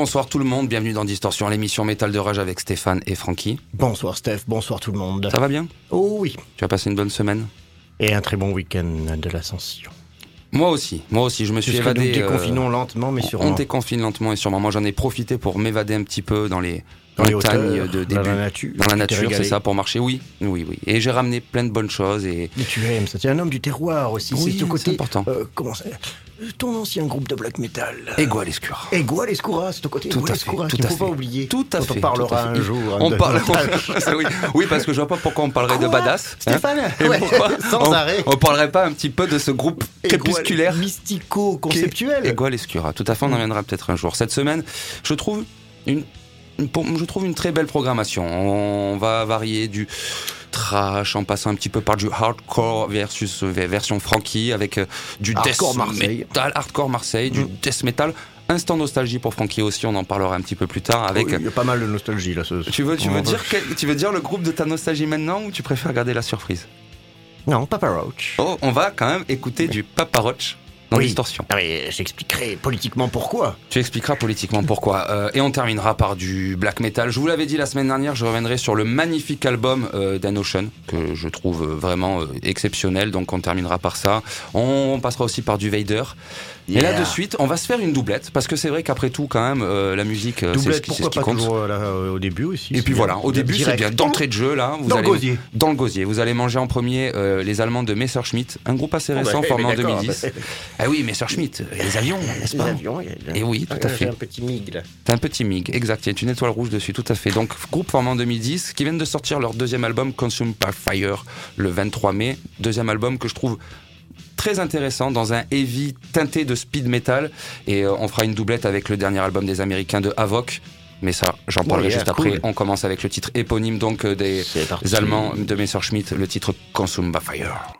Bonsoir tout le monde, bienvenue dans Distorsion, l'émission métal de Rage avec Stéphane et Francky. Bonsoir Steph, bonsoir tout le monde. Ça va bien? Oh oui. Tu as passé une bonne semaine? Et un très bon week-end de l'ascension. Moi aussi, moi aussi, je me suis évadé. nous euh, déconfinons lentement mais sûrement. On déconfine lentement et sûrement. Moi j'en ai profité pour m'évader un petit peu dans les Dans les montagnes hauteurs, de dans début. la nature. Dans la Tu t'es nature, c'est ça, pour marcher, oui, oui, oui. Et j'ai ramené plein de bonnes choses et Mais tu aimes ça. Tu es un homme du terroir aussi. Oui, c'est ce côté. important. euh, comment ça Ton ancien groupe de black metal. Ego à l'escure. Ego Escura, c'est ton côté Tout à Escura, fait, tout ne à faut pas fait. oublier. Tout à fait. On parlera fait. un jour. hein, On parle. oui. oui, parce que je vois pas pourquoi on parlerait de badass. hein. Stéphane Sans on, arrêt. On parlerait pas un petit peu de ce groupe crépusculaire Mystico-conceptuel. Ego à l'escura. Tout à fait, on en viendra peut-être un jour. Cette semaine, je trouve une- pour- je trouve une très belle programmation. On va varier du trash en passant un petit peu par du hardcore versus euh, version Frankie avec euh, du Hardcore death Marseille. metal, hardcore Marseille, du Mm. death metal. Instant nostalgie pour Frankie aussi, on en parlera un petit peu plus tard avec. Oh, Il y a pas mal de nostalgie là. ce- Tu veux, tu veux dire quel- tu veux dire le groupe de ta nostalgie maintenant ou tu préfères garder la surprise? Non, Papa Roach. Oh, on va quand même écouter du Papa Roach dans Oui. Distorsion. Ah, mais j'expliquerai politiquement pourquoi. Tu expliqueras politiquement pourquoi. Euh, et on terminera par du black metal. Je vous l'avais dit la semaine dernière, je reviendrai sur le magnifique album euh, Dan Ocean, que je trouve vraiment euh, exceptionnel. Donc on terminera par ça. On passera aussi par du Vader. Et là de suite, on va se faire une doublette, parce que c'est vrai qu'après tout, quand même, euh, la musique, euh, c'est ce Doublette, qui, c'est ce pourquoi qui pas compte. toujours euh, là, euh, au début aussi. Et puis bien. voilà, au début c'est bien d'entrée de jeu là. Vous Dans le allez, gosier. Dans le gosier. Vous allez manger en premier euh, les Allemands de Messerschmitt, un groupe assez Oh, bah, récent formé en d'accord, 2010. bah, Ah oui, Messerschmitt, les avions, n'est-ce Les pas avions, il y a- Et oui, tout à Ah, fait. J'ai un petit mig là. T'as un petit MiG, exact. Il y a une étoile rouge dessus, tout à fait. Donc, groupe formé en 2010, qui viennent de sortir leur deuxième album, Consumed by Fire, le 23 mai. Deuxième album que je trouve très intéressant dans un heavy teinté de speed metal. Et euh, on fera une doublette avec le dernier album des Américains de Havok. Mais ça, j'en Oh, parlerai juste après. cool. On commence avec le titre éponyme donc euh, des, Allemands de Messerschmitt, le titre Consumed by Fire.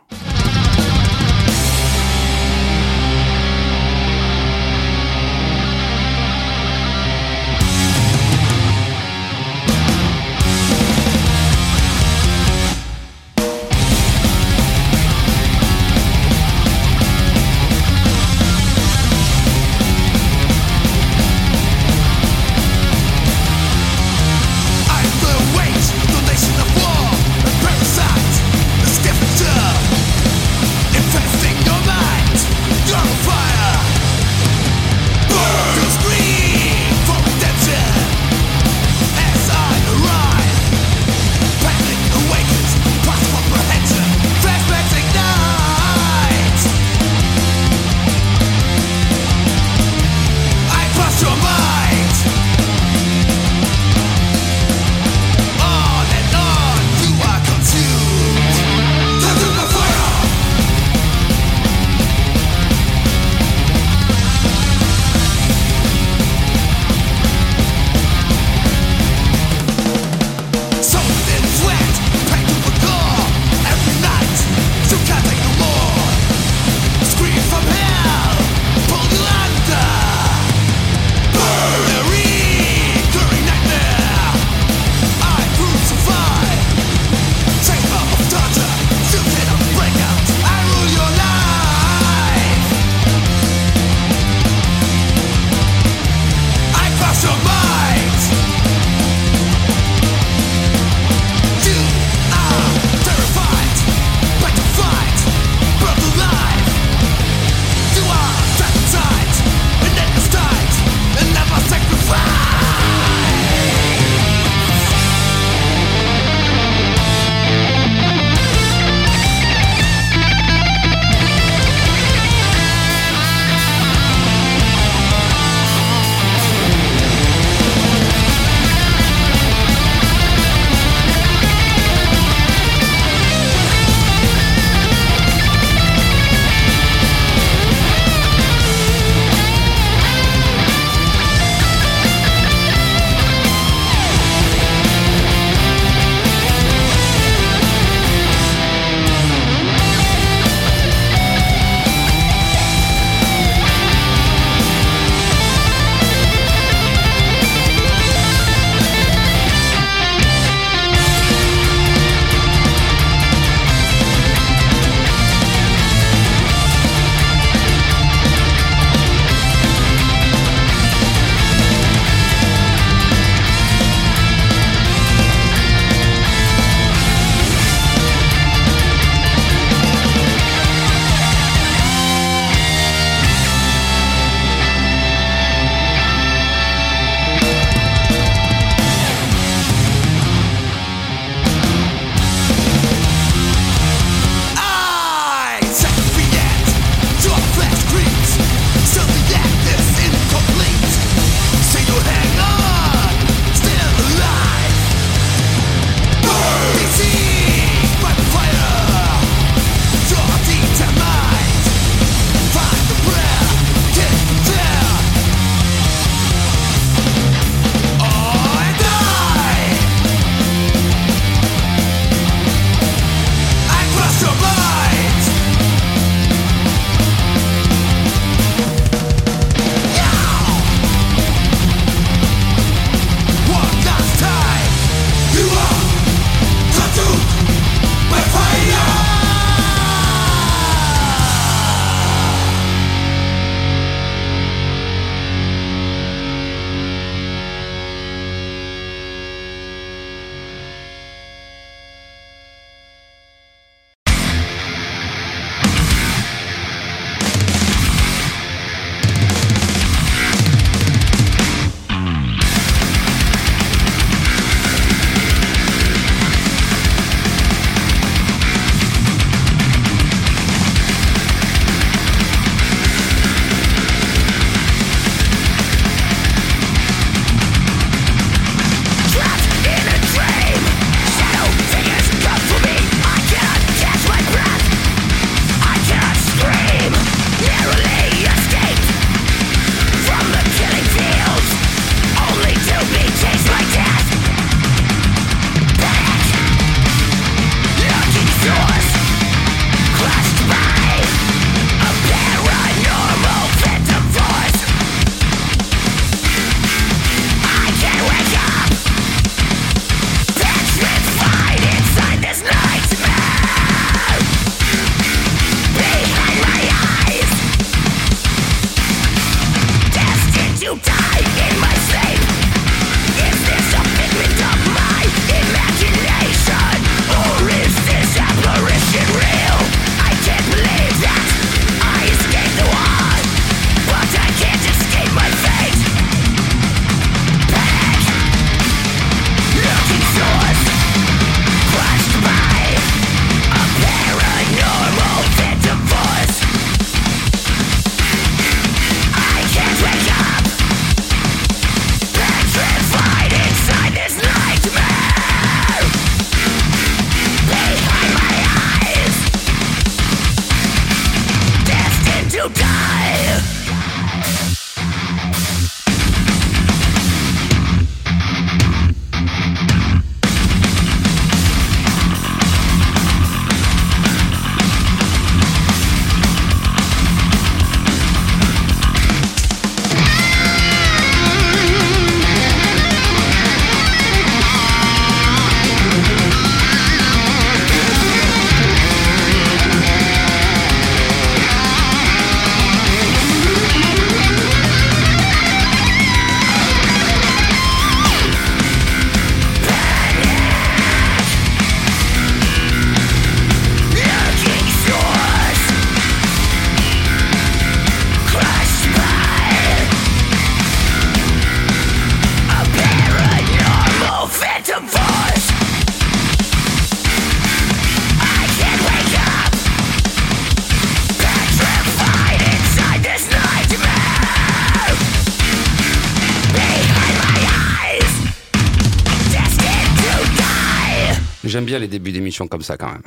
Comme ça quand même.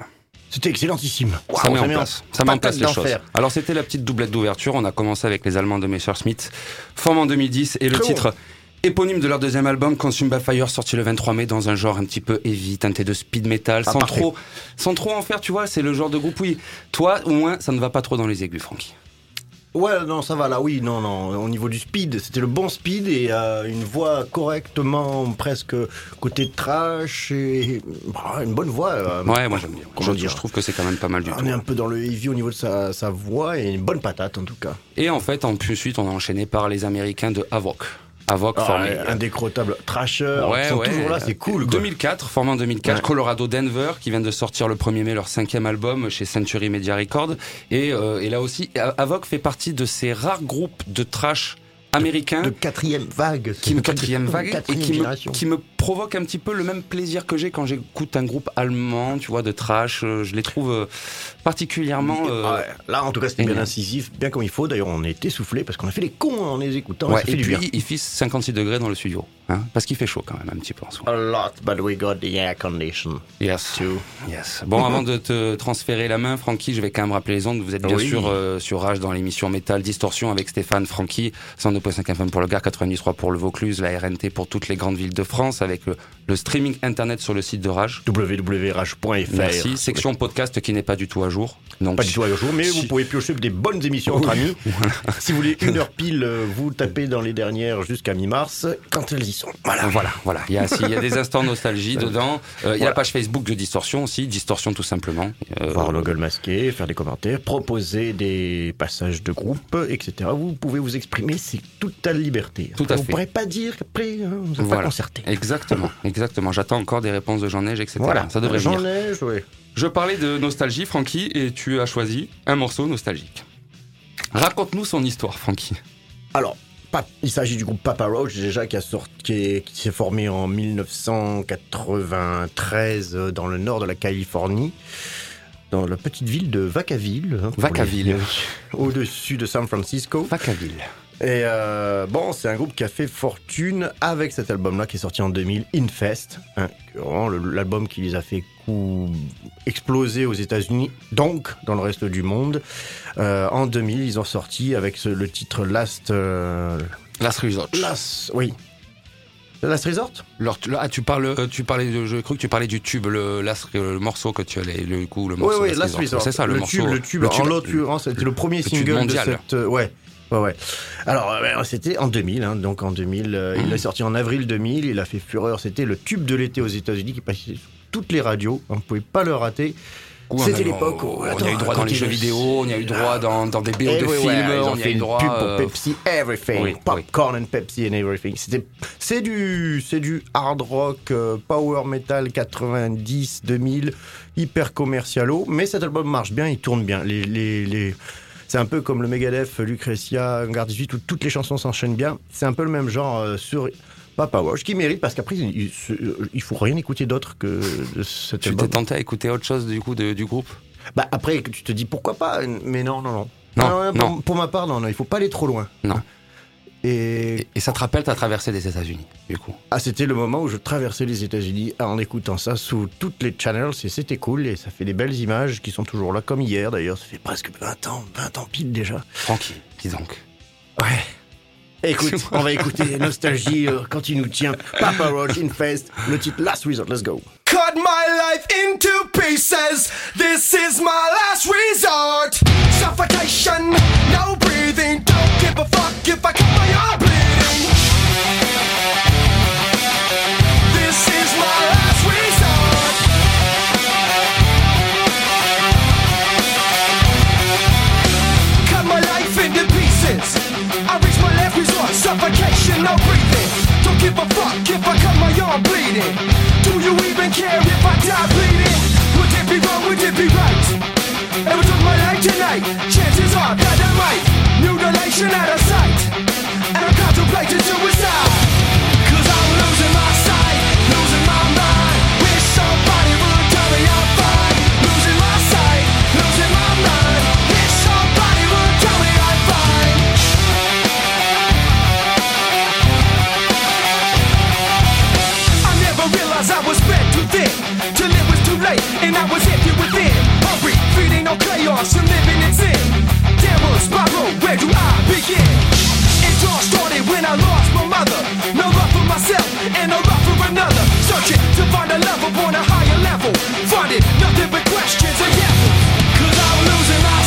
C'était excellentissime. ça met en place, ça met en place les choses. Alors c'était la petite doublette d'ouverture. On a commencé avec les Allemands de Messerschmitt, forme en 2010 et le Très titre éponyme de leur deuxième album, Consume by Fire, sorti le 23 mai dans un genre un petit peu heavy, teinté de speed metal, Ah, sans parfait. trop, sans trop en faire. Tu vois, c'est le genre de groupe oui. Toi, au moins, ça ne va pas trop dans les aigus, Francky. Ouais, non, ça va là, oui, non, non. Au niveau du speed, c'était le bon speed et euh, une voix correctement, presque côté trash et bah, une bonne voix. euh, Ouais, moi j'aime bien. Comment Je, dire je trouve que c'est quand même pas mal du On tout. est un peu dans le heavy au niveau de sa, sa voix et une bonne patate en tout cas. Et en fait, en plus suite, on a enchaîné par les Américains de Havok. Havok Ah, formé. indécrottable trasher, Ouais, ils sont ouais. toujours là, c'est cool. Quoi. 2004, formé en 2004, Ouais. Colorado Denver, qui vient de sortir le 1er mai leur cinquième album chez Century Media Records. Et, euh, et là aussi, Havok fait partie de ces rares groupes de trash américains De quatrième vague. qui me quatrième vague et Quatrième qui me, génération. qui me provoque un petit peu le même plaisir que j'ai quand j'écoute un groupe allemand, tu vois, de trash. Euh, Je les trouve euh, particulièrement. euh, Ouais, Là, en tout cas, c'était bien incisif, bien comme il faut. D'ailleurs, on est essoufflé parce qu'on a fait les cons en les écoutant. ouais, ça fait et du puis bien. il fait 56 degrés dans le studio, hein, parce qu'il fait chaud quand même un petit peu en ce moment. A lot, but we got the air condition Yes. too. Yes. Bon, avant de te transférer la main, Francky, je vais quand même rappeler les ondes. Vous êtes bien Oui. sûr euh, sur Rage dans l'émission Métal Distorsion avec Stéphane Francky, 102.5 FM pour le Gard, 93 pour le Vaucluse, la RNT pour toutes les grandes villes de France avec le, le streaming internet sur le site de Rage. www.rage.fr. Merci. Section podcast qui n'est pas du tout à jour. Donc, Pas du tout à jour, mais Si- vous pouvez piocher des bonnes émissions entre amis. Si vous voulez une heure pile, euh, vous tapez dans les dernières jusqu'à mi-mars, quand elles y sont. Voilà. Voilà, voilà. Il y a, si, il y a des instants nostalgie dedans. Euh, Il y a la page Facebook de Distorsion aussi, Distorsion tout simplement. Euh, Voir le gueule masqué, faire des commentaires, proposer des passages de groupe, etc. Vous pouvez vous exprimer, c'est toute ta liberté. Tout à vous fait. pourrez pas dire qu'après, hein, vous n'êtes Voilà. pas concerté. Exactement, exactement. J'attends encore des réponses de Jean Neige, etc. Voilà, Ça devrait J'en venir. ai joué. Je parlais de nostalgie, Francky, et tu as choisi un morceau nostalgique. Raconte-nous son histoire, Francky. Alors, Pap- il s'agit du groupe Papa Roach, déjà, qui, a sorti, qui, est- qui s'est formé en 1993 euh, dans le nord de la Californie, dans la petite ville de Vacaville. hein, Vacaville. les- Au-dessus de San Francisco. Vacaville. Et euh, bon, c'est un groupe qui a fait fortune avec cet album-là qui est sorti en 2000, Infest. hein, le- l'album qui les a fait exploser aux États-Unis, donc dans le reste du monde. Euh, en 2000, ils ont sorti avec ce- le titre Last. euh, Last Resort. Last. Oui. Last Resort? Ah, tu parles, euh, tu parlais de, je crois que tu parlais du tube, le, last- le morceau que tu allais, le coup, le morceau. Oui, oui, Last Resort. C'est ça, le, morceau. tube, le tube. en l'occurrence, c'était le premier le single de mondial. cette. euh, ouais. Ouais, ouais. Alors, euh, c'était en 2000, hein, donc en 2000, euh, il Mmh. est sorti en avril 2000, il a fait fureur, c'était le tube de l'été aux États-Unis qui passait sur toutes les radios, on ne pouvait pas le rater. C'était l'époque où- On, a eu droit dans les jeux vidéo, on y a eu droit dans, dans des BO de films, on y a eu une droit. pub pour euh, Pepsi, everything, popcorn and Pepsi and everything. C'était, c'est du, c'est du hard rock, power metal 90, 2000, hyper commercialo. Mais cet album marche bien, il tourne bien. Les, les, les, c'est un peu comme le Megadeth, Lucretia, Garde 18, où toutes les chansons s'enchaînent bien. C'est un peu le même genre euh, sur Papa Roach, qui mérite parce qu'après il, il- il faut rien écouter d'autre que de cet Tu album. t'es tenté à écouter autre chose du coup de- du groupe? Bah après, tu te dis pourquoi pas, mais non, non, non. Non, pour, non. pour ma part, non, non, il faut pas aller trop loin. Non. Et ça te rappelle ta traversée des États-Unis, du coup? ah, c'était le moment où je traversais les États-Unis en écoutant ça sous toutes les channels et c'était cool et ça fait des belles images qui sont toujours là comme hier d'ailleurs. Ça fait presque 20 ans, 20 ans pile déjà. Francky, dis donc. Ouais. Écoute, on va écouter Nostalgie euh, quand il nous tient. Papa Roach, Infest, le titre Last Resort, let's go. cut my life into pieces. This is my last resort. Suffocation, no breathing. Don't give a fuck if I cut my arm bleeding. This is my last resort. Cut my life into pieces. I reach my last resort. Suffocation, no breathing. Don't give a fuck if I cut my arm bleeding. Do you even care if I die bleeding? Would it be wrong? Would it be right? Ever took my life tonight? Chances are that out of sight, and I'm contemplating I'm losing my sight, losing my mind. Wish somebody would tell me I'm fine. Losing my sight, losing my mind. Wish somebody would tell me I'm fine. I never realized I was spread too thin till it was too late, and I was empty within. Hungry, feeding no chaos and living in sin spiral, where do I begin? It all started when I lost my mother. No love for myself and no love for another. Searching to find a love upon a higher level. Funded, nothing but questions and yes. Cause I'm losing my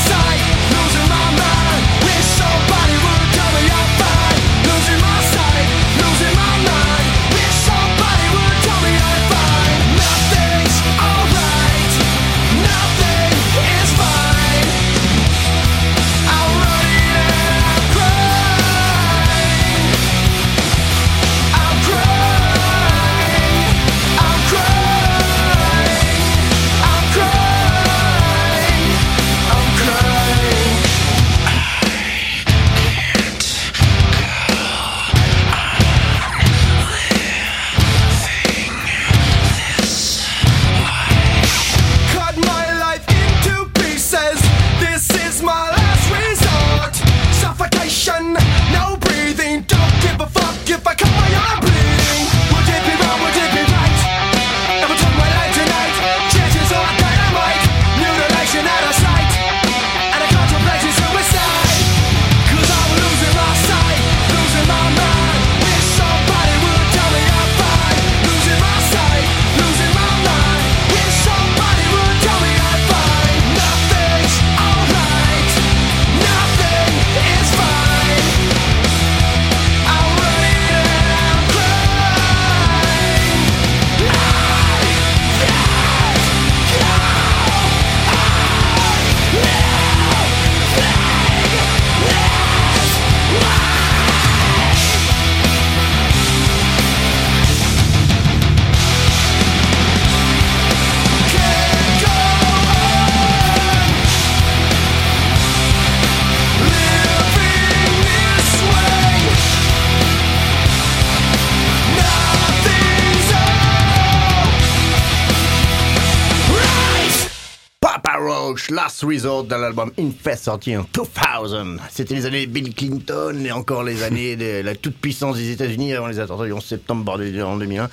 Last Resort, dans l'album Infest sorti en 2000. C'était les années Bill Clinton et encore les années de la toute-puissance des États-Unis avant les attentats du 11 septembre en 2001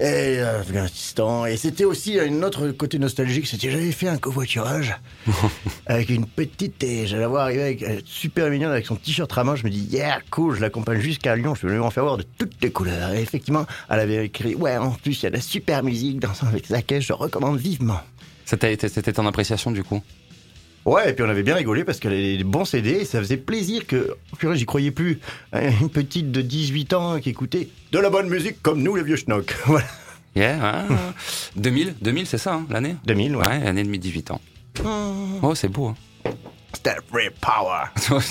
et euh, Afghanistan. Et c'était aussi un autre côté nostalgique, c'était j'avais fait un covoiturage avec une petite et j'allais voir arriver avec euh, super mignonne avec son t-shirt Rama. Je me dis yeah cool, je l'accompagne jusqu'à Lyon, je vais lui en faire voir de toutes les couleurs. Et effectivement, elle avait écrit ouais en plus il y a de la super musique dans avec laquelle je recommande vivement. C'était ton appréciation du coup? Ouais, et puis on avait bien rigolé parce qu'elle avait des bons CD et ça faisait plaisir que, purée, j'y croyais plus, une petite de 18 ans qui écoutait de la bonne musique comme nous les vieux schnocks. Voilà. Yeah, 2000, 2000 c'est ça, hein, l'année 2000, ouais. Ouais, année de 18 ans. Oh, c'est beau. Hein. Step Power.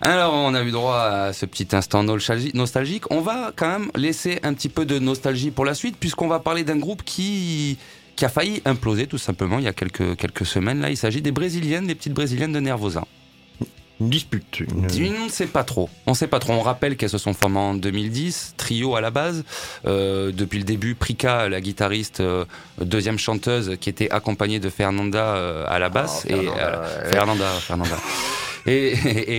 Alors, on a eu droit à ce petit instant nostalgique. On va quand même laisser un petit peu de nostalgie pour la suite, puisqu'on va parler d'un groupe qui qui a failli imploser tout simplement il y a quelques, quelques semaines. Là, il s'agit des Brésiliennes, des petites Brésiliennes de Nervosa. Une dispute. On ne sait pas trop. On sait pas trop. On rappelle qu'elles se sont formées en 2010, trio à la base. Euh, depuis le début, Prika, la guitariste, euh, deuxième chanteuse, qui était accompagnée de Fernanda euh, à la basse. Oh, et Fernanda, Fernanda, Et,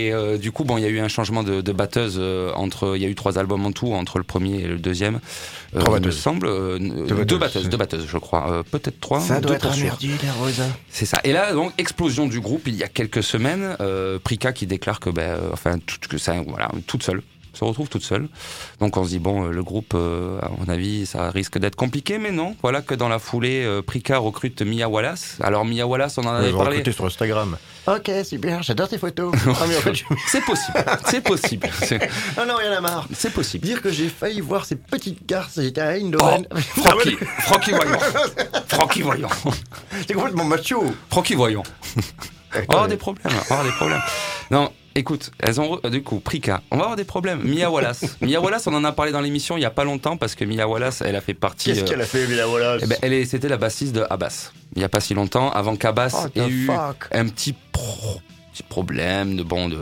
et euh, du coup, bon, il y a eu un changement de, de batteuse euh, entre. Il y a eu trois albums en tout entre le premier et le deuxième. Euh, Trois me batteuses. semble euh, deux, batteuses. batteuses, deux batteuses, je crois. Euh, Peut-être trois. Ça deux doit être merdier, la Rosa. C'est ça. Et là, donc, explosion du groupe il y a quelques semaines. Euh, Prika qui déclare que, ben, euh, enfin, tout, que ça, voilà, toute seule, se retrouve toute seule. Donc, on se dit bon, euh, le groupe, euh, à mon avis, ça risque d'être compliqué, mais non. Voilà que dans la foulée, euh, Prika recrute Mia Wallace. Alors, Mia Wallace, on en avait parlé. recruté sur Instagram. Ok, super, j'adore tes photos. Ah, C'est possible. C'est possible. C'est- Ah non, rien à marre. C'est possible. Dire que j'ai failli voir ces petites garces, j'étais à Oh, Eindhoven. Francky, Francky Voyant. Francky Voyant. C'est complètement macho. Francky Voyant. Avoir des problèmes. Avoir des problèmes. Non, écoute, elles ont re- du coup Prika. On va avoir des problèmes. Mia Wallace. Mia Wallace, on en a parlé dans l'émission il y a pas longtemps parce que Mia Wallace, elle a fait partie. Qu'est-ce euh, qu'elle a fait, Mila Wallace eh ben, elle est, c'était la bassiste de Abbas. Il y a pas si longtemps, avant qu'Abbas Oh, ait eu un petit, pro- petit problème de bon de.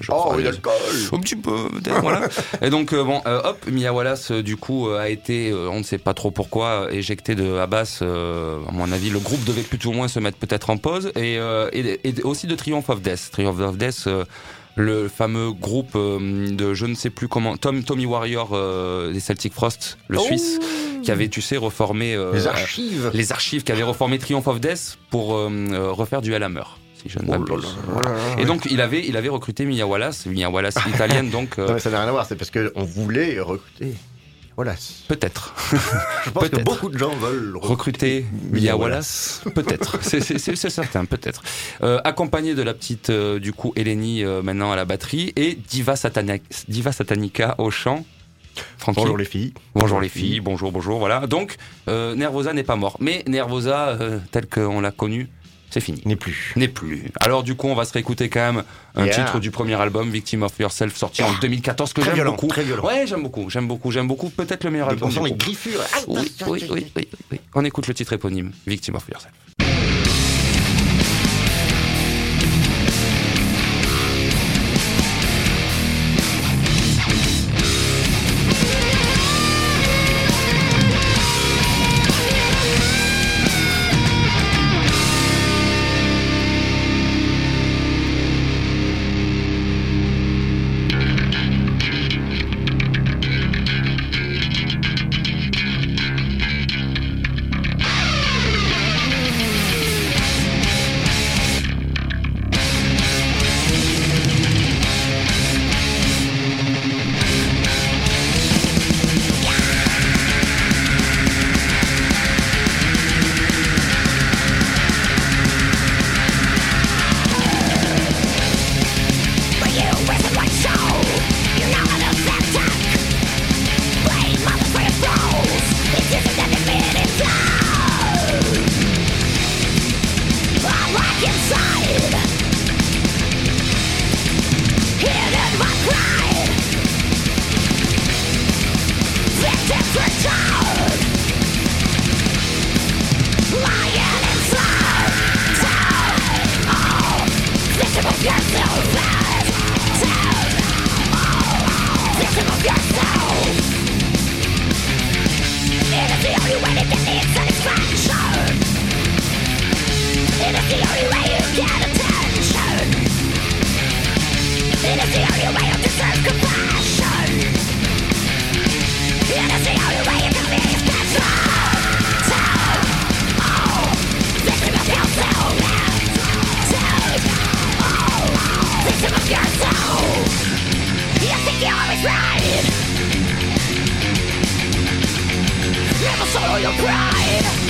je Oh, crois, il de- alcool. un petit peu, peut-être, voilà. Et donc, euh, bon, euh, hop, Mia Wallace, euh, du coup, euh, a été, euh, on ne sait pas trop pourquoi, euh, éjecté de Abbas. euh, à mon avis, le groupe devait plus ou moins se mettre peut-être en pause. Et, euh, et, et aussi de Triumph of Death. Triumph of Death, euh, le fameux groupe euh, de je ne sais plus comment, Tom, Tommy Warrior euh, des Celtic Frost, le Oh. Suisse, qui avait, tu sais, reformé... euh, Les euh, archives. les archives qui avaient reformé Triumph of Death pour euh, euh, refaire du Hammer, si je ne là m'abuse. là Voilà. là là Et donc il avait, il avait recruté Mia Wallace, Mia Wallace italienne, donc euh, Non, mais ça n'a rien à voir, c'est parce qu'on voulait recruter Wallace. peut-être Je pense que beaucoup de gens veulent recruter Mia Wallace, peut-être, c'est- certain, peut-être. Euh, accompagné de la petite euh, du coup Eleni euh, maintenant à la batterie et Diva, Satana- Diva Satanica au chant. Francky. Bonjour les filles. Bonjour les filles, bonjour, bonjour, voilà. Donc, euh, Nervosa n'est pas mort. Mais Nervosa, euh, tel qu'on l'a connu, c'est fini. N'est plus. N'est plus. Alors du coup, on va se réécouter quand même un Yeah. titre du premier album, Victim of Yourself, sorti en 2014, que Très j'aime beaucoup. très violent. Ouais, j'aime beaucoup, j'aime beaucoup, j'aime beaucoup. Peut-être le meilleur On album. sent du les griffures. Oui, oui, oui, oui, oui. On écoute le titre éponyme, Victim of Yourself. Yeah.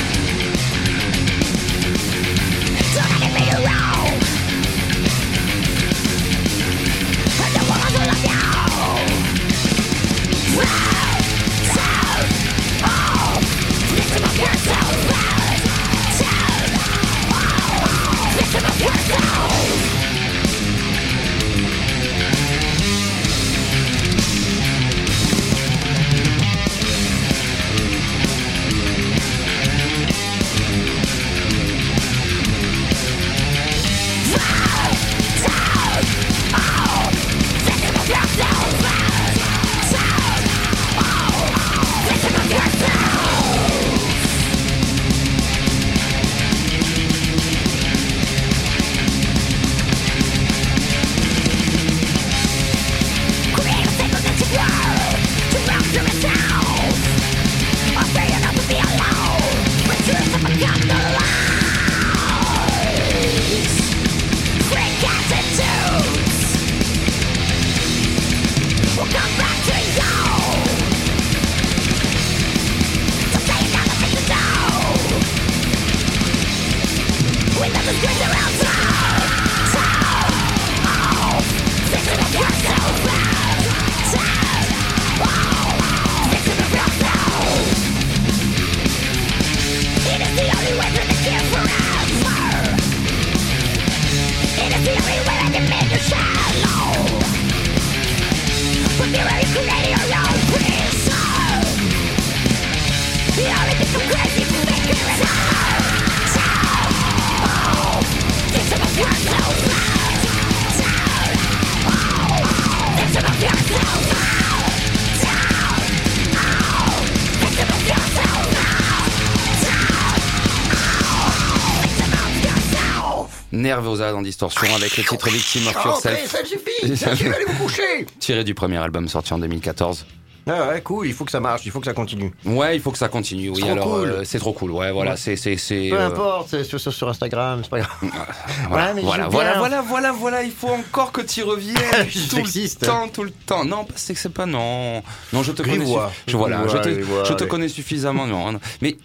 Nervosa dans Distorsion avec le titre Victim of Yourself, ça suffit, ça suffit, allez vous coucher tiré du premier album sorti en 2014. Ah ouais, cool, il faut que ça marche, il faut que ça continue. Ouais, il faut que ça continue. Oui, trop alors cool. euh, c'est trop cool. Ouais, voilà, Ouais. c'est c'est c'est. Peu euh, importe, c'est sur, Instagram, c'est pas grave. Voilà, Ouais, mais voilà, voilà, voilà, voilà, voilà, il faut encore que tu reviennes tout sexiste. le temps, tout le temps. Non, parce que c'est pas non, non, je te connais, je, voilà, je te, je te connais suffisamment, non, non. mais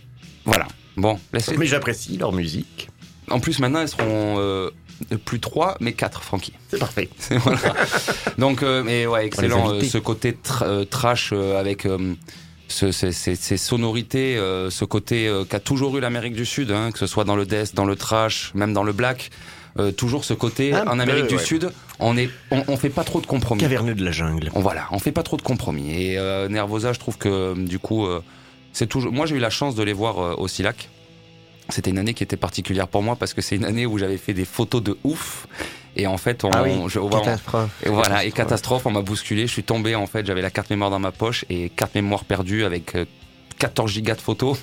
voilà, bon, laisse Mais j'apprécie leur musique. En plus, maintenant, elles seront euh, plus trois, mais quatre, Francky. C'est parfait. Voilà. Donc, euh, mais ouais, excellent. euh, ce côté tra- euh, trash euh, avec euh, ce- ces, ces- ces sonorités, euh, ce côté euh, qu'a toujours eu l'Amérique du Sud, hein, que ce soit dans le death, dans le trash, même dans le black. euh, toujours ce côté Un en Amérique du ouais. Sud, on est, on, on fait pas trop de compromis. Caverneux de la jungle. On, voilà, on fait pas trop de compromis. Et euh, Nervosa, je trouve que du coup, euh, c'est toujours. Moi, j'ai eu la chance de les voir euh, au Silac. C'était une année qui était particulière pour moi parce que c'est une année où j'avais fait des photos de ouf. Et en fait, on, Ah oui, je- on- catastrophe. et voilà, et catastrophe, on m'a bousculé. Je suis tombé en fait, j'avais la carte mémoire dans ma poche et carte mémoire perdue avec euh, 14 gigas de photos.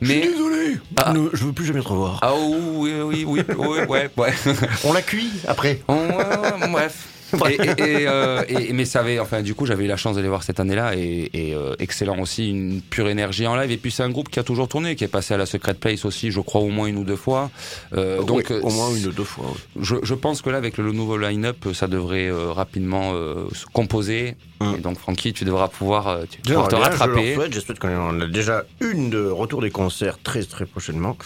Mais Désolé, Ah. Ne- je veux plus jamais te revoir. ah oui oui oui oui ouais ouais. On l'a cuit après. On- ouais, ouais, bref. Et, et- et, euh, et- mais ça avait, enfin, du coup, j'avais eu la chance de les voir cette année-là et, et, euh, excellent aussi, une pure énergie en live. Et puis c'est un groupe qui a toujours tourné, qui est passé à la Secret Place aussi, je crois au moins une ou deux fois. Euh, donc, au moins une ou deux fois. ouais. je, je pense que là, avec le nouveau line-up, ça devrait rapidement se composer. Hum. Et donc, Francky, tu devras pouvoir, tu, devras te rattraper. j'espère qu'on en a déjà une de retour des concerts très très prochainement.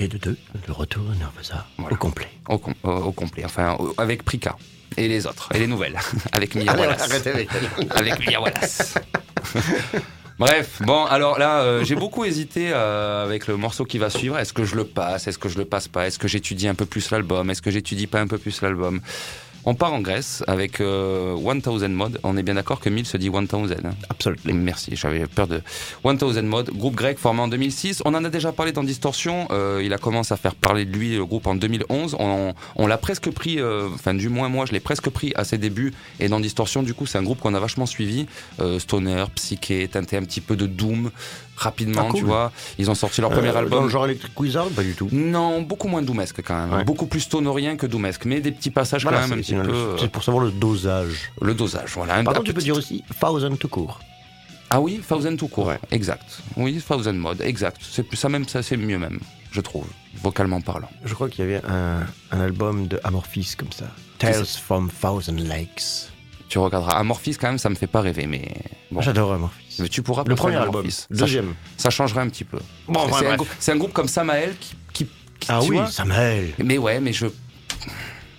Et de deux, le retour de Nervosa Voilà. au complet. Au, com- au- au complet, enfin, avec Prika. Et les autres, et les nouvelles, avec Mia Wallace. arrêtez avec elle. avec Mia Wallace. Bref, bon, alors là, euh, j'ai beaucoup hésité euh, avec le morceau qui va suivre. Est-ce que je le passe? Est-ce que je le passe pas? Est-ce que j'étudie un peu plus l'album? Est-ce que j'étudie pas un peu plus l'album? On part en Grèce avec euh, 1000 Mod. On est bien d'accord que 1000 se dit 1000. Hein Absolument. Merci, j'avais peur de 1000 Mod, groupe grec formé en 2006. On en a déjà parlé dans Distorsion. euh, il a commencé à faire parler de lui, le groupe, en 2011. On, on l'a presque pris, euh, enfin, du moins moi, je l'ai presque pris à ses débuts. Et dans Distorsion, du coup, c'est un groupe qu'on a vachement suivi. Euh, stoner, psyché, teinté un petit peu de Doom, rapidement, Ah, cool. tu vois. Ils ont sorti leur Euh, premier Dans album. le genre Electric Wizard, pas du tout. Non, beaucoup moins doomesque quand même. Ouais. Beaucoup plus stonerien que doomesque. Mais des petits passages Voilà, quand même un petit peu. euh, C'est pour savoir le dosage. le dosage, voilà. Pardon, un tu peux dire aussi Thousand tout court. Ah oui, Thousand tout court. Ouais. Exact. Oui, Thousand Mode, exact. C'est plus ça même, ça c'est mieux même, je trouve, vocalement parlant. Je crois qu'il y avait un, un album de Amorphis comme ça. Tales from Thousand Lakes. Tu regarderas. Amorphis quand même, ça me fait pas rêver, mais bon. J'adore Amorphis. Mais tu pourras Le premier album. Ça, Deuxième. ça changerait un petit peu. Bon, c'est, un groupe comme Samael qui, qui, qui- Ah oui, vois Samuel. Mais ouais, mais je,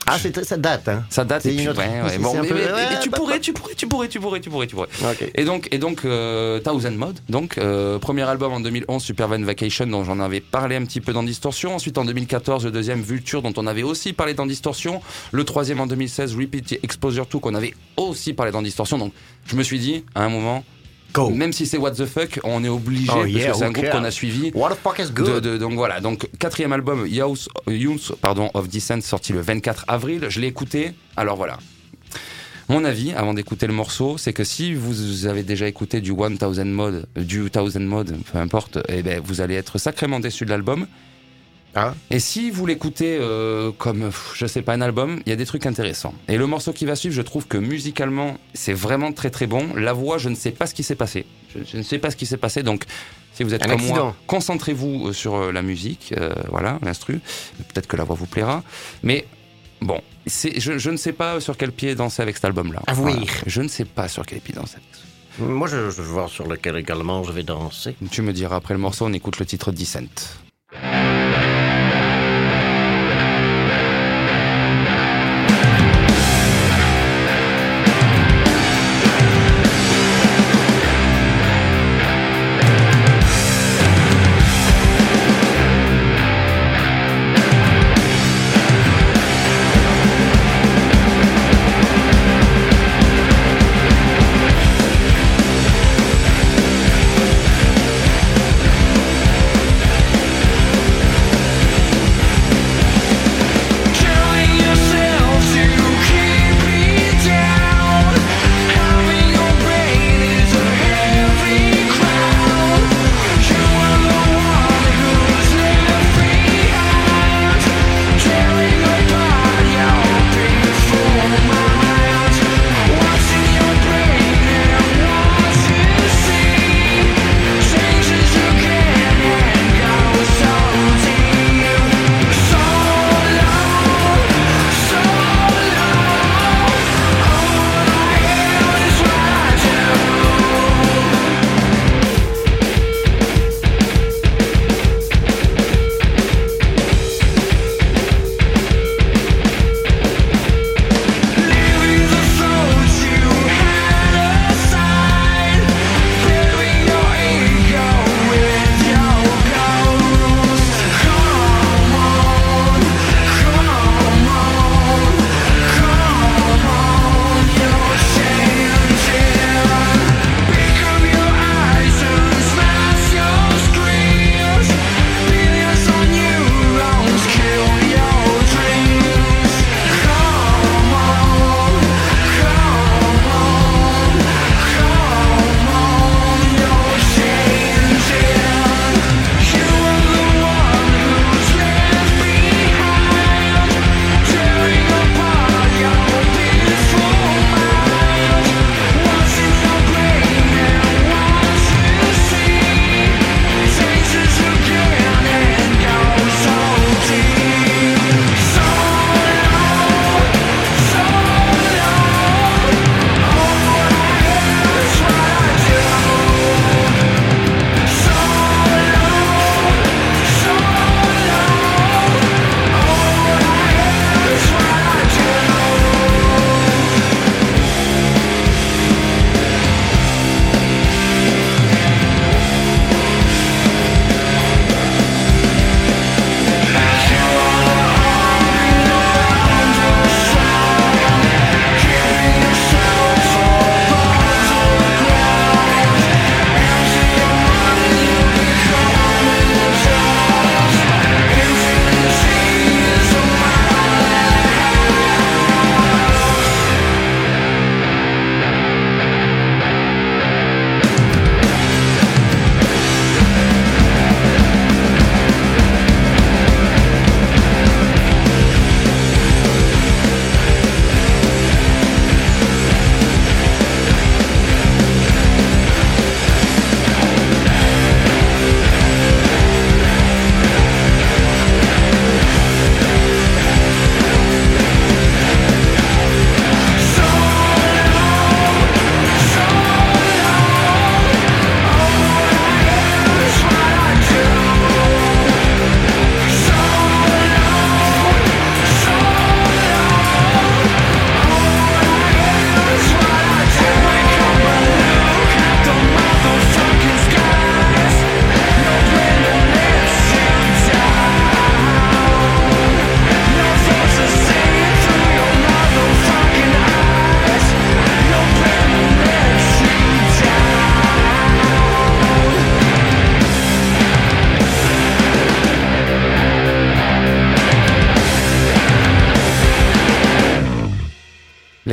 Ah, c'est- ça date, hein. ça date et puis, autre- ouais, ouais. Bon, mais, peu- mais- ouais, mais tu pourrais, tu pourrais, tu pourrais, tu pourrais, tu pourrais, tu pourrais. Et donc, et donc euh, Thousand Mode, donc euh, premier album en 2011, Supervan Vacation, dont j'en avais parlé un petit peu dans Distorsion. Ensuite en 2014, le deuxième Vulture, dont on avait aussi parlé dans Distorsion. Le troisième en 2016, Repeat Exposure 2, qu'on avait aussi parlé dans Distorsion. Donc je me suis dit, à un moment, Go. même si c'est What the fuck, on est obligé, Oh, parce que c'est un groupe qu'on a suivi. What the fuck is De, good? de- donc voilà, donc quatrième album, Youth, Youth, pardon, of Descent, sorti le 24 avril. Je l'ai écouté. Alors voilà. Mon avis, avant d'écouter le morceau, c'est que si vous avez déjà écouté du 1000 Mode, du 1000 Mode, peu importe, eh ben, vous allez être sacrément déçu de l'album. Ah. Et si vous l'écoutez euh, comme, je sais pas, un album, il y a des trucs intéressants. Et le morceau qui va suivre, je trouve que musicalement, c'est vraiment très très bon. La voix, je ne sais pas ce qui s'est passé. Je, je ne sais pas ce qui s'est passé, donc si vous êtes Un comme accident. moi, concentrez-vous euh, sur euh, la musique, euh, voilà, l'instru. Peut-être que la voix vous plaira. Mais bon, je, je ne sais pas sur quel pied danser avec cet album-là. Voilà. lire. Je ne sais pas sur quel pied danser. avec ce- Moi, je, je vais voir sur lequel également je vais danser. Tu me diras après le morceau, on écoute le titre Descent.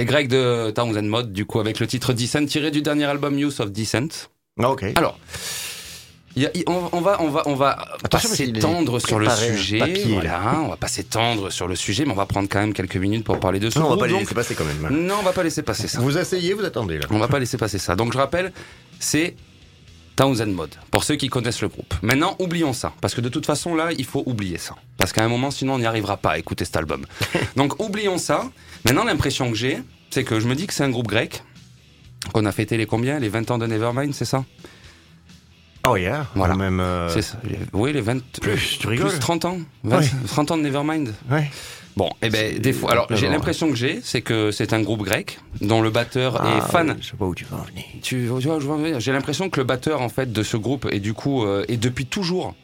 Les Grecs de Townsend Mode, du coup, avec le titre Descent, tiré du dernier album Use of Descent. Ah, ok. Alors, y a- on, on va, on va, on va pas s'étendre sur le un sujet. papier, voilà, on va pas s'étendre sur le sujet, mais on va prendre quand même quelques minutes pour parler de ce Non, on va pas les laisser passer quand même. Non, on va pas laisser passer ça. Vous asseyez, vous attendez là. On va pas laisser passer ça. Donc je rappelle, c'est Townsend Mode, pour ceux qui connaissent le groupe. Maintenant, oublions ça, parce que de toute façon, là, il faut oublier ça. Parce qu'à un moment, sinon, on n'y arrivera pas à écouter cet album. Donc oublions ça. Maintenant, l'impression que j'ai, c'est que je me dis que c'est un groupe grec, qu'on a fêté les combien? Les 20 ans de Nevermind, c'est ça? Oh yeah. Voilà. Même. euh, C'est ça. Oui, les 20... Plus, tu rigoles Plus 30 ans 20 Ouais. 30 ans de Nevermind Ouais. Bon, eh ben, des fois... Alors, j'ai l'impression que j'ai, c'est que c'est un groupe grec, dont le batteur Ah, est fan Je sais pas où tu vas en venir. Tu, tu vois, je vois, je vois. j'ai l'impression que le batteur en fait de ce groupe est du coup euh, est depuis toujours,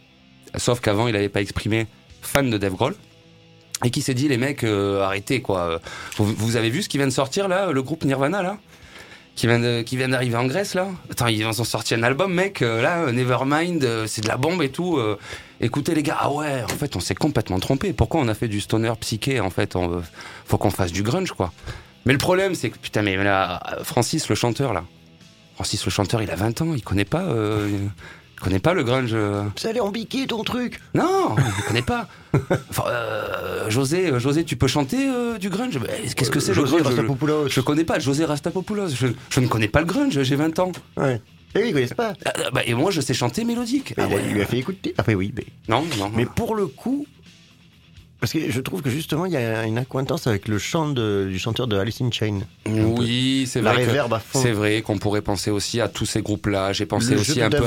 sauf qu'avant il n'avait pas exprimé fan de Dave Grohl et qui s'est dit les mecs euh, arrêtez quoi. Vous, vous avez vu ce qui vient de sortir là, le groupe Nirvana là, qui vient de, qui vient d'arriver en Grèce là? Attends ils ont sorti un album mec euh, là, Nevermind, c'est de la bombe et tout. Écoutez les gars, ah ouais, en fait on s'est complètement trompé. Pourquoi on a fait du stoner psyché en fait on, Faut qu'on fasse du grunge quoi. Mais le problème c'est que putain mais là Francis le chanteur là. Francis le chanteur, il a 20 ans, il connaît pas, euh, il connaît pas le grunge. euh. Ça allait ton truc. Non, il connaît pas. Enfin, euh, José, euh, José, tu peux chanter du grunge? Qu'est-ce que c'est le José grunge Rastapopoulos. je, je connais pas. José Rastapopoulos. Je, je ne connais pas le grunge. J'ai 20 ans. Ouais. Et oui, ils connaissent pas. Ah, bah, et moi, je sais chanter mélodique. Ah il ouais. il lui a fait écouter. Après, oui. Mais, Non, non. mais pour le coup. Parce que je trouve que justement, il y a une accointance avec le chant de- du chanteur de Alice in Chain. oui, c'est vrai. C'est vrai qu'on pourrait penser aussi à tous ces groupes-là. J'ai pensé Le aussi un peu.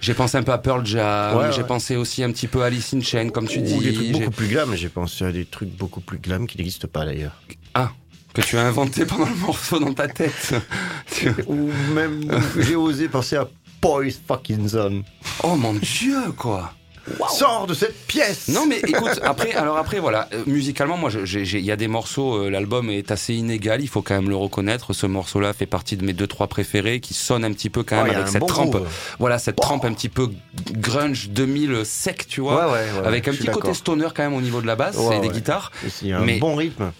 J'ai pensé un peu à Pearl Jam. Ouais, J'ai pensé aussi un petit peu à Alice in Chains, comme tu dis. Des trucs beaucoup plus glam. J'ai pensé à des trucs beaucoup plus glam qui n'existent pas d'ailleurs. Ah, que tu as inventé pendant le morceau dans ta tête. Ou même, j'ai osé penser à Boys Fucking Zone. oh mon dieu, quoi. Sors de cette pièce Non mais écoute, après, alors après voilà, euh, musicalement moi, il y a des morceaux, euh, l'album est assez inégal, il faut quand même le reconnaître. Ce morceau-là fait partie de mes deux trois préférés, qui sonne un petit peu quand même avec cette bon trempe, voilà cette trempe un petit peu grunge 2000 sec, tu vois, Ouais, ouais, ouais, avec un petit côté stoner quand même au niveau de la basse et des guitares. Il y a un Mais- bon rythme.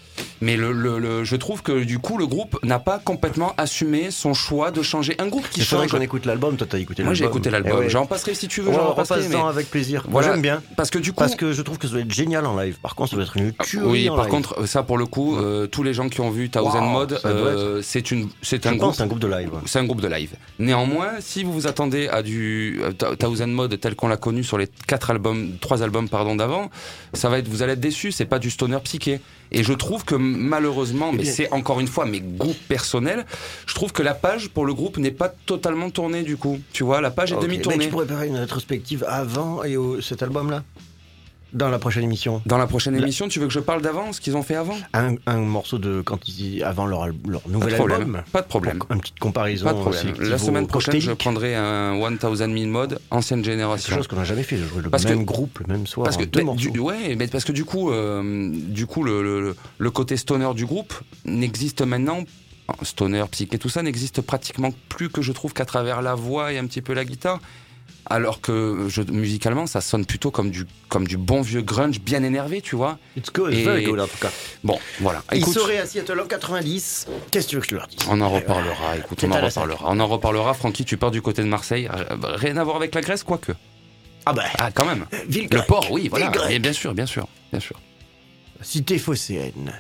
Mais le, le, le- je trouve que du coup le groupe n'a pas complètement assumé son choix de changer. Un groupe qui change. qu'on écoute l'album. Toi, t'as écouté l'album. Moi j'ai écouté l'album. Eh ouais. J'en passerai si tu veux. Ouais, j'en repasserai, mais- avec plaisir. Moi, Voilà. j'aime bien. Parce que du coup, Parce que je trouve que ça doit être génial en live. Par contre, ça doit être une tuerie Oui, en par live. contre, ça pour le coup, euh, tous les gens qui ont vu Thousand Wow, Mode, euh, c'est une, c'est je un pense groupe. c'est un groupe de live. ouais. C'est un groupe de live. Néanmoins, si vous vous attendez à du euh, Thou- Thousand Mode tel qu'on l'a connu sur les quatre albums, trois albums pardon d'avant, ça va être, vous allez être déçus. C'est pas du stoner psyché. Et je trouve que malheureusement, mais bien- c'est encore une fois mes goûts personnels, je trouve que la page pour le groupe n'est pas totalement tournée du coup. Tu vois, la page est. Mais demi-tournée. tu pourrais faire une rétrospective avant et au- cet album-là? Dans la prochaine émission. Dans la prochaine La- émission, tu veux que je parle d'avant, ce qu'ils ont fait avant? Un, un morceau de quand ils avant leur, leur Pas de nouvel problème. album. Pas de problème. Une petite comparaison. Pas de problème. La semaine prochaine, je prendrai un 1000 Min Mode, ancienne Quelque génération. chose qu'on n'a jamais fait, de jouer le Parce que- même groupe, le même soir, Parce que, deux mais morceaux. du, ouais, mais parce que du coup, euh, du coup, le, le, le côté stoner du groupe n'existe maintenant. Stoner, psyché, tout ça n'existe pratiquement plus que je trouve qu'à travers la voix et un petit peu la guitare. Alors que je, musicalement, ça sonne plutôt comme du, comme du bon vieux grunge bien énervé, tu vois. It's good, Et- very good en tout cas. Bon, voilà. Ils Écoute, seraient à Seattle en 90. Qu'est-ce que tu veux que je leur dise? On en reparlera. Écoute, on en reparlera. On en reparlera. Francky, tu pars du côté de Marseille. Euh, Rien à voir avec la Grèce, quoique. Ah bah, Ah, quand même. ville Le port, oui, voilà. Et bien sûr, bien sûr, bien sûr. Cité phocéenne.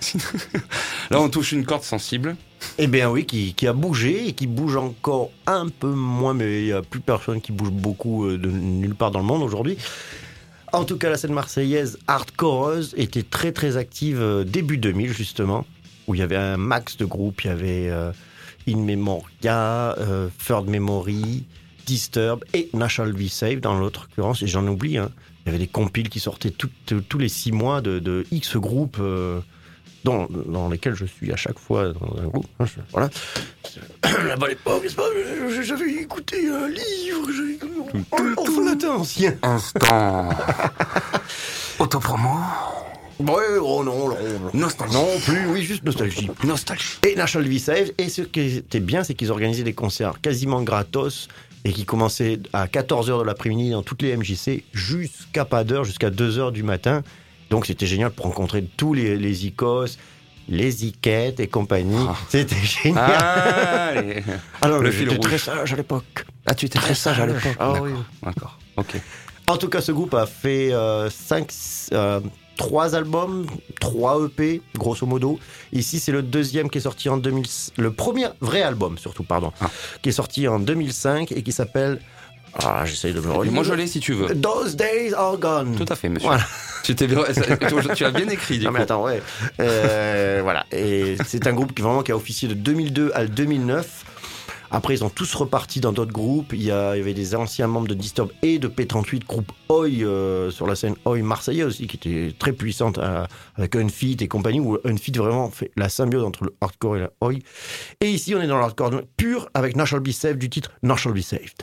Là, on touche une corde sensible. Eh bien oui, qui, qui a bougé et qui bouge encore un peu moins, mais il n'y a plus personne qui bouge beaucoup euh, de nulle part dans le monde aujourd'hui. En tout cas, la scène marseillaise hardcoreuse était très très active euh, début 2000 justement, où il y avait un max de groupes, il y avait euh, In Memoria, euh, Third Memory, Disturb et National V Save dans l'autre occurrence, et j'en oublie, hein. Il y avait des compiles qui sortaient tout- tous les six mois de, de X groupes. euh, dans, dans lesquels je suis à chaque fois dans un groupe. hein, voilà. La bonne époque, n'est-ce pas Je- J'avais écouté un livre j'avais- en, en latin ancien. Instant. Autopromo. Ouais, oh non, non, non. Nostalgie. Non plus, oui, juste nostalgie. Nostalgie. Et National V Save, et ce qui était bien, c'est qu'ils organisaient des concerts quasiment gratos et qui commençaient à 14h de l'après-midi dans toutes les MJC jusqu'à pas d'heure, jusqu'à 2h du matin. Donc c'était génial pour rencontrer tous les, les icos, les Iquettes et compagnie. Ah. C'était génial. Ah, les- Alors, le j'étais très sage à l'époque. Ah, tu étais très sage à l'époque. Ah oui. D'accord. Ok. En tout cas, ce groupe a fait 5, 3 albums, 3 EP, grosso modo. Ici, c'est le deuxième qui est sorti en 2000, le premier vrai album, surtout, pardon, Ah. qui est sorti en 2005 et qui s'appelle. Ah, j'essaye de me relire. moi, je l'ai si tu veux. Those days are gone. Tout à fait, monsieur. Voilà. Tu, t'es bien- ça- tu as bien écrit, du Non coup. mais attends, ouais. Euh, voilà. Et c'est un groupe qui vraiment qui a officié de 2002 à 2009. Après, ils ont tous reparti dans d'autres groupes. Il y, avait des anciens membres de Disturb et de P38, groupe Oi euh, sur la scène Oi marseillais aussi, qui était très puissante euh, avec Unfit et compagnie, où Unfit vraiment fait la symbiose entre le hardcore et la Oi. Et ici, on est dans le hardcore pur avec Not Shall Be Saved du titre Not Shall Be Saved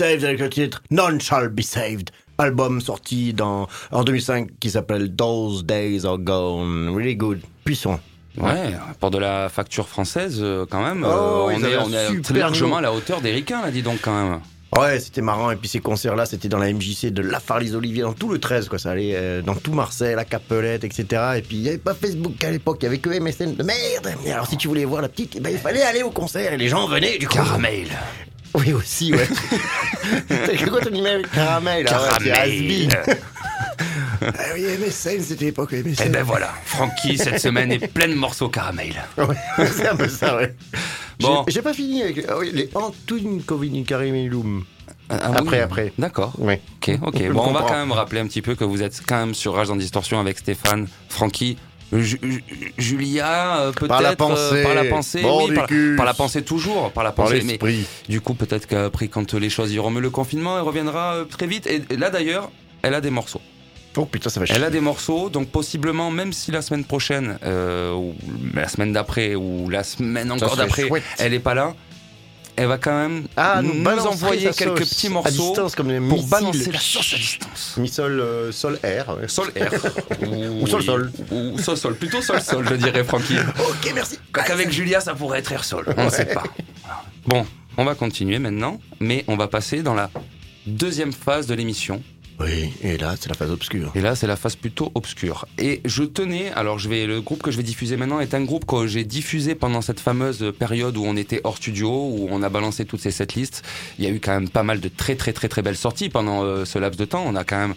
avec le titre None Shall Be Saved. Album sorti dans, en 2005 qui s'appelle Those Days Are Gone. Really good. Puissant. Ouais, pour de la facture française, euh, quand même, Oh, euh, on est, on est super très largement à la hauteur des ricains, là, dis donc, quand même. Ouais, c'était marrant. Et puis ces concerts-là, c'était dans la MJC de La Farlise Olivier, dans tout le 13, quoi. Ça allait euh, dans tout Marseille, la Capelette, etc. Et puis il n'y avait pas Facebook à l'époque, il y avait que MSN de merde. Et alors si tu voulais voir la petite, eh ben, il fallait aller au concert. Et les gens venaient du coup. Caramel. Oui, aussi, ouais. T'as quoi ton email Caramel. ouais, c'est Caramel. has-been. Ah oui, MSN, c'était l'époque MSN. Eh ben voilà, Francky, cette semaine est pleine de morceaux caramel. Ouais, c'est un peu ça, ouais. Bon. J'ai pas fini avec ah les Antoine Karimilum. Ah, ah Après, oui. après. D'accord. Oui. Ok, ok. Bon, on va quand même rappeler un petit peu que vous êtes quand même sur Rage dans Distorsion avec Stéphane, Francky, Ju- Ju- Julia, peut-être Par la euh, pensée. par la pensée, oui, par, par la pensée toujours, par la Par pensée. Mais l'esprit. du coup, peut-être qu'après, quand les choses iront mieux, le confinement, elle reviendra euh, très vite. Et, là, d'ailleurs, elle a des morceaux. Oh putain, ça va chier. Elle a des morceaux, donc possiblement, même si la semaine prochaine, euh, ou la semaine d'après, ou la semaine encore d'après, elle est pas là, elle va quand même Ah, nous, envoyer quelques sauce petits morceaux distance, comme des pour balancer la sauce à distance. Mi sol, euh, sol air. Sol air. Ou sol sol. Ou sol sol. Plutôt sol sol, je dirais, Francky. Ok, merci. Quoiqu'avec Julia, ça pourrait être air sol. On ne sait pas. Bon, on va continuer maintenant, mais on va passer dans la deuxième phase de l'émission. Oui, et là, c'est la phase obscure. Et là, c'est la phase plutôt obscure. Et je tenais, alors je vais, le groupe que je vais diffuser maintenant est un groupe que j'ai diffusé pendant cette fameuse période où on était hors studio, où on a balancé toutes ces setlists. Il y a eu quand même pas mal de très très très très belles sorties pendant euh, ce laps de temps. On a quand même,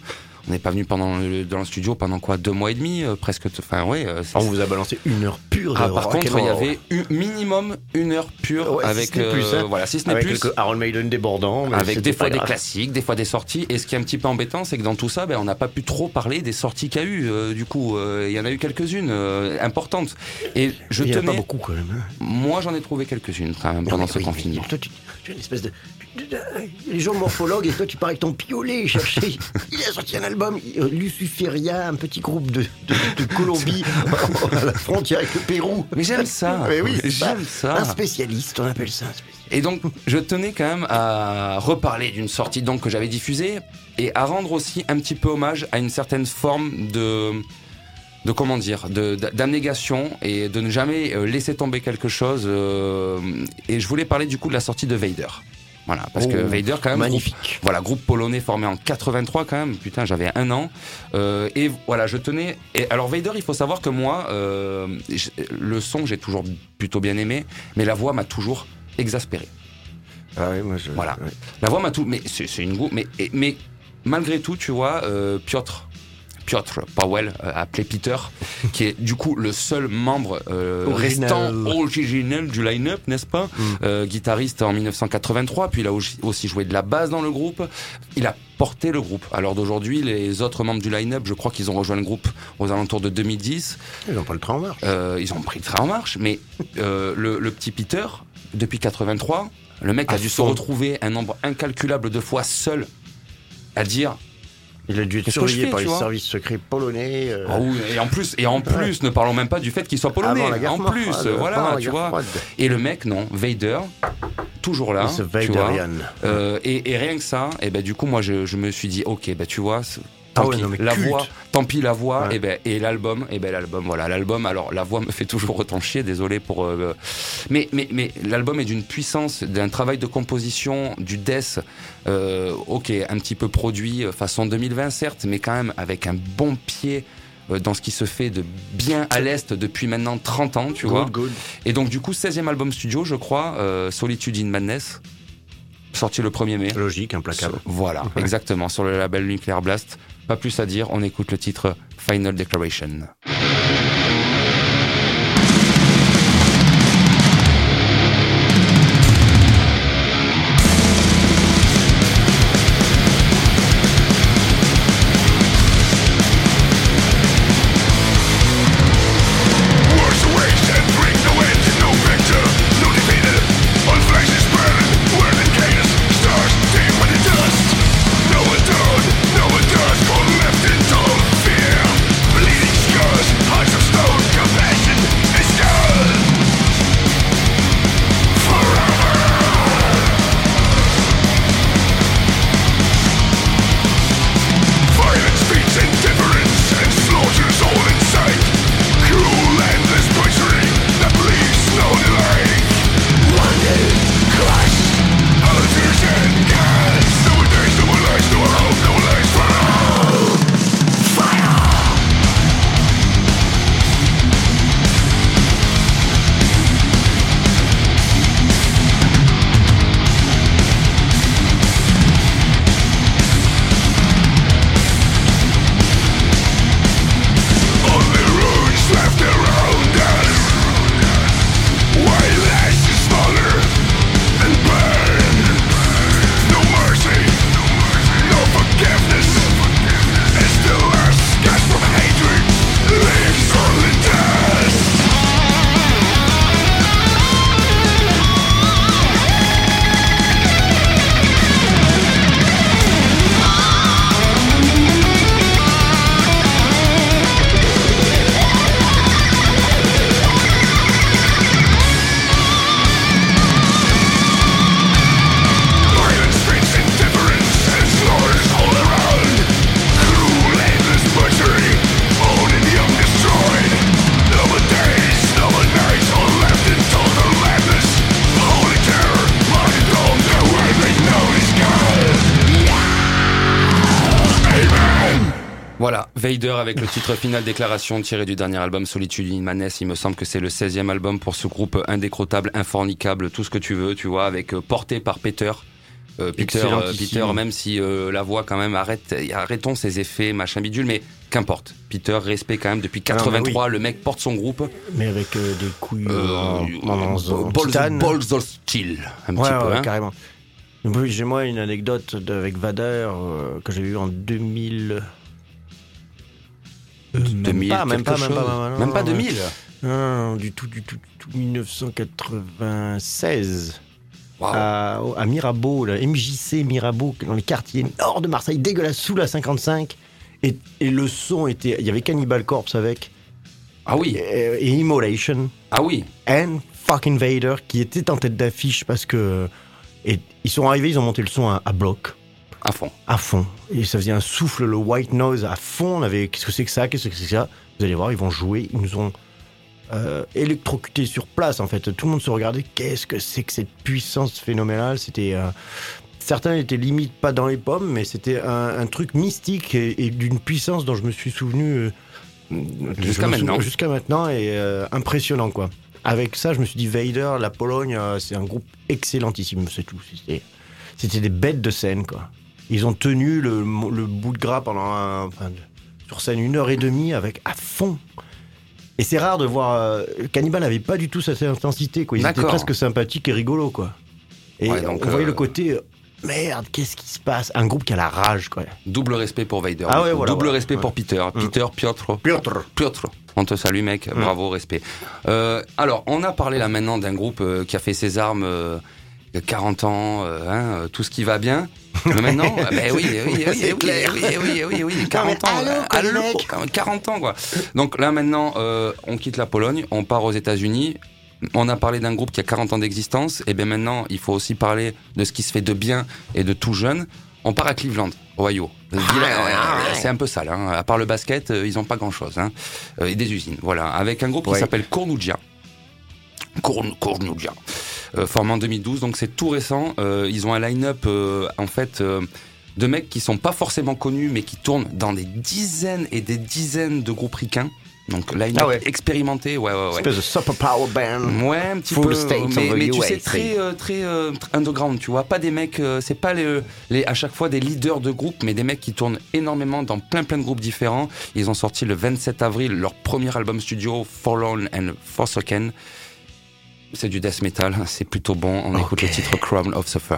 on n'est pas venu pendant le- dans le studio pendant quoi deux mois et demi, euh, presque. Enfin ouais. euh, c'est- On vous a balancé une heure pure ah, par rock contre, il y avait eu minimum une heure pure Ouais, avec, plus, euh, hein. voilà, si ce n'est Avec plus. Maiden débordants. mais Avec des fois des classiques, des fois des sorties. Et ce qui est un petit peu embêtant, c'est que dans tout ça, ben, on n'a pas pu trop parler des sorties qu'il y a eu. du coup, il y en a eu quelques-unes importantes. Et je Il y en a pas beaucoup quand même. hein. moi j'en ai trouvé quelques-unes quand même pendant ce oui, confinement. Toi, tu, tu es une espèce de. Les gens morphologues et toi, tu pars avec ton piolet chercher. Il a sorti un album, euh, Luciferia, un petit groupe de, de, de Colombie à la frontière avec le Pérou. Mais j'aime ça. Mais oui, c'est j'aime ça. Un spécialiste, on appelle ça un spécialiste. Et donc, je tenais quand même à reparler d'une sortie donc que j'avais diffusée et à rendre aussi un petit peu hommage à une certaine forme de de comment dire, d'abnégation et de ne jamais euh, laisser tomber quelque chose. euh, et je voulais parler du coup de la sortie de Vader. Voilà, parce que Oh, Vader quand même. Magnifique. groupe- voilà, groupe polonais formé en 83 quand même. Putain, j'avais un an. Euh, et voilà, je tenais. Et alors Vader, il faut savoir que moi, euh, le son, j'ai toujours plutôt bien aimé, mais la voix m'a toujours exaspéré. Ah ouais, moi je. Voilà. ouais. La voix m'a tout. Mais c'est une goût. Mais, mais malgré tout, tu vois, euh, Piotr. Piotr Powell, euh, appelé Peter, qui est du coup le seul membre euh, Original. restant originel du line-up, n'est-ce pas Mm. Euh, Guitariste en 1983, puis il a aussi- joué de la basse dans le groupe. Il a porté le groupe. Alors d'aujourd'hui, les autres membres du line-up, je crois qu'ils ont rejoint le groupe aux alentours de 2010. Ils n'ont pas le train en marche. Euh, ils ont pris le train en marche, mais euh, le, le petit Peter, depuis 83, le mec À a dû se retrouver un nombre incalculable de fois seul à dire Il a dû être surveillé fais, par les services secrets polonais. euh, Ah et en plus et en plus ne parlons même pas du fait qu'il soit polonais avant la guerre en plus voilà la tu vois froide. et le mec non Vader toujours là tu vois. Vaderian. Euh, et, et rien que ça et ben du coup moi je, je me suis dit ok ben tu vois c'est- Ah tant ouais, pis non, la culte. voix tant pis la voix Ouais. et ben et l'album et ben l'album voilà l'album alors la voix me fait toujours autant chier désolé pour euh, mais mais mais l'album est d'une puissance d'un travail de composition du death euh, ok un petit peu produit euh, façon 2020 certes mais quand même avec un bon pied euh, dans ce qui se fait de bien à l'Est depuis maintenant 30 ans, tu vois. Good, good. Et donc, du coup, 16e album studio, je crois, euh, Solitude in Madness, sorti le 1er mai. Logique, implacable. Voilà, exactement, sur le label Nuclear Blast. Pas plus à dire, on écoute le titre Final Declaration. Vader avec le titre final Déclaration tiré du dernier album Solitude in Madness. Il me semble que c'est le 16e album pour ce groupe indécrottable, infornicable, tout ce que tu veux, tu vois, avec euh, porté par Peter. Euh, Peter, euh. Peter, même si euh, la voix quand même arrête, arrêtons ses effets, machin bidule, mais qu'importe. Peter, respect quand même depuis Ah non, mais 83, le mec porte son groupe. Mais avec euh, des couilles balls, of steel, un Ouais, petit ouais, peu. hein. carrément. Oui, J'ai moi une anecdote avec Vader que j'ai eu en 2000. Euh, même 2000, pas, même pas, même pas, même Même pas non, 2000. Non, non, du tout, du tout, du tout. 1996. Waouh. À, à Mirabeau, la MJC Mirabeau, dans les quartiers nord de Marseille, dégueulasse, sous la 55. Et, et le son était. Il y avait Cannibal Corpse avec. Ah oui, Et, et Immolation. ah oui. and fucking Vader qui était en tête d'affiche parce que et ils sont arrivés, ils ont monté le son à, à bloc, À fond. à fond, et ça faisait un souffle, le white noise à fond. On avait qu'est-ce que c'est que ça, qu'est-ce que c'est que ça? Vous allez voir, ils vont jouer, ils nous ont euh, électrocutés sur place en fait. Tout le monde se regardait, qu'est-ce que c'est que cette puissance phénoménale? C'était euh, certains étaient limite pas dans les pommes, mais c'était un, un truc mystique et, et d'une puissance dont je me suis souvenu euh, Jusqu'à maintenant. Jusqu'à maintenant et impressionnant quoi. Avec ça, je me suis dit Vader, la Pologne, c'est un groupe excellentissime, c'est tout. C'était des bêtes de scène quoi. Ils ont tenu le, le bout de gras pendant un- enfin, sur scène une heure et demie avec à fond. Et c'est rare de voir. euh, Cannibal n'avait pas du tout cette intensité quoi. Ils étaient presque sympathiques et rigolos quoi. Et Ouais, donc, on voyait euh, le côté euh, merde, qu'est-ce qui se passe? Un groupe qui a la rage quoi. Double respect pour Vader. Ah ouais, voilà, Double voilà. respect Ouais. pour Peter. Peter, Piotr. Piotr. Piotr. On te salue, mec. Bravo, respect. Euh, alors, on a parlé là maintenant d'un groupe euh, qui a fait ses armes euh, il y a 40 ans, euh, hein, euh, tout ce qui va bien. Mais maintenant, euh, ben oui, oui, oui, oui, C'est oui, clair. oui, oui, oui, oui, oui, 40 ans. allô, euh, allô, mecs quand même, 40 ans, quoi. Donc là, maintenant, euh, on quitte la Pologne, on part aux États-Unis. On a parlé d'un groupe qui a 40 ans d'existence. Et bien maintenant, il faut aussi parler de ce qui se fait de bien et de tout jeune. On part à Cleveland, Ohio. Ah, ouais, ouais, c'est un peu sale. Hein. À part le basket, euh, ils ont pas grand-chose. Hein. Euh, et des usines, voilà. Avec un groupe Ouais. qui s'appelle Cornugia. Corn- Cornugia. Euh, formé en 2012, donc c'est tout récent. Euh, ils ont un line-up, euh, en fait, de mecs qui sont pas forcément connus, mais qui tournent dans des dizaines et des dizaines de groupes ricains. Donc line-up Ah ouais. expérimenté, ouais, ouais, ouais. Espèce de super power band. Ouais, un petit Full peu. Mais, mais tu sais, très, euh, très euh, tr- underground, tu vois. Pas des mecs, euh, c'est pas les, les, à chaque fois des leaders de groupe, mais des mecs qui tournent énormément dans plein plein de groupes différents. Ils ont sorti le 27 avril leur premier album studio, Forlorn and Forsaken. C'est du death metal, c'est plutôt bon. On écoute le titre Crown of Suffer.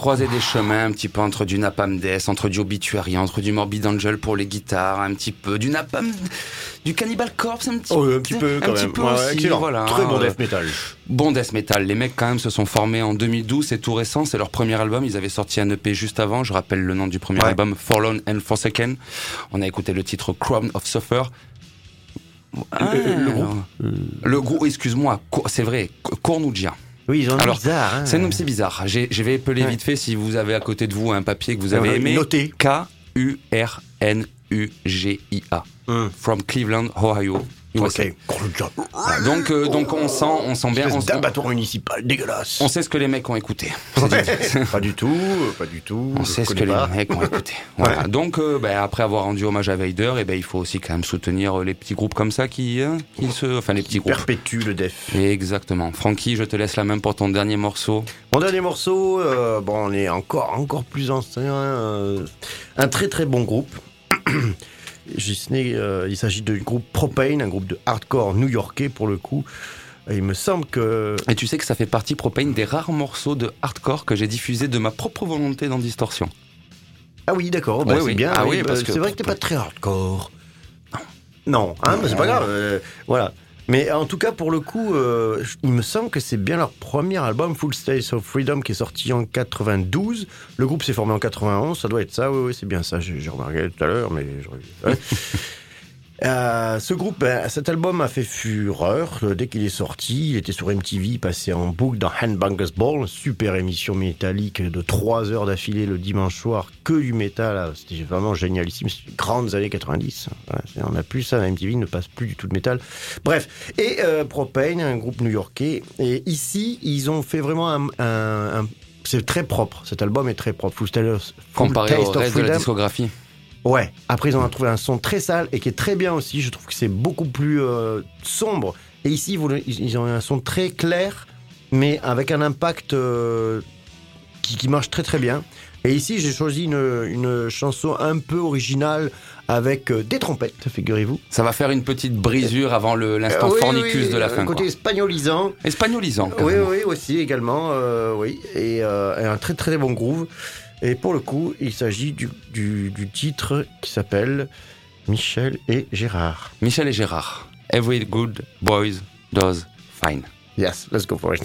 Croisée des chemins, un petit peu entre du Napalm Death, entre du Obituary, entre du Morbid Angel pour les guitares, un petit peu du Napalm, du Cannibal Corpse, un petit, Oh, un petit peu quand un petit peu Ouais, aussi, voilà. Très bon Euh, death metal. Bon death metal. Les mecs quand même se sont formés en 2012, c'est tout récent, c'est leur premier album. Ils avaient sorti un EP juste avant. Je rappelle le nom du premier Ouais. album, Forlorn and Forsaken. On a écouté le titre Crown of Suffer. Ah, le groupe Le groupe, excuse-moi, c'est vrai, Co- Cornugia. Oui, ils ont un nom Alors, bizarre. hein. C'est bizarre. Je vais épeler Ouais. vite fait si vous avez à côté de vous un papier que vous avez ouais, aimé. notez. K-U-R-N-U-G-I-A. Hum. From Cleveland, Ohio. USA. Ok. Voilà. Donc, euh, donc on sent, on sent bien, on, d'abattoir municipal dégueulasse. on sait ce que les mecs ont écouté. pas du tout, pas du tout. On sait ce que pas. les mecs ont écouté. Voilà. Donc, euh, ben, après avoir rendu hommage à Vader, et ben, il faut aussi quand même soutenir euh, les petits groupes comme ça qui, hein, qui se, enfin les petits groupes. Perpétue le def. Exactement. Francky, je te laisse la main pour ton dernier morceau. Mon dernier morceau, euh, bon, on est encore, encore plus ancien. euh, un très très bon groupe. Gisney, euh, il s'agit du groupe Propane, un groupe de hardcore new-yorkais pour le coup. Et il me semble que. Et tu sais que ça fait partie, Propane, des rares morceaux de hardcore que j'ai diffusés de ma propre volonté dans Distorsion. Ah oui, d'accord, bah, Oui, c'est oui. bien. Ah oui, bah, parce que- c'est vrai que t'es pas très hardcore. Non, hein, mais c'est pas grave. euh, voilà. Mais en tout cas, pour le coup, euh, il me semble que c'est bien leur premier album, Full State of Freedom, qui est sorti en 92. Le groupe s'est formé en 91, ça doit être ça, oui, oui, c'est bien ça, j'ai j'ai remarqué tout à l'heure, mais... je- ouais. Euh, ce groupe, ben, cet album a fait fureur euh, dès qu'il est sorti. Il était sur MTV, passé en boucle dans Handbangers Ball, super émission métallique de 3 heures d'affilée le dimanche soir, que du métal. Ah, C'était vraiment génialissime. Grandes années 90. Voilà, c'est- on n'a plus ça, MTV ne passe plus du tout de métal. Bref, et euh, Propane, un groupe new-yorkais. Et ici, ils ont fait vraiment un. un- un- c'est très propre. Cet album est très propre. Full Comparé au reste de la discographie. Ouais, après ils ont trouvé un son très sale et qui est très bien aussi. Je trouve que c'est beaucoup plus euh, sombre. Et ici, ils ont un son très clair, mais avec un impact euh, qui, qui marche très très bien. Et ici, j'ai choisi une, une chanson un peu originale avec euh, des trompettes, figurez-vous. Ça va faire une petite brisure avant l'instant Euh, oui, fornicus oui, de la un fin. côté quoi. espagnolisant. Espagnolisant. Oui, oui, aussi également, euh, oui, et, euh, et un très très bon groove. Et pour le coup, il s'agit du, du, du titre qui s'appelle Michel et Gérard. Michel et Gérard. Every good boy does fine. Yes, let's go for it.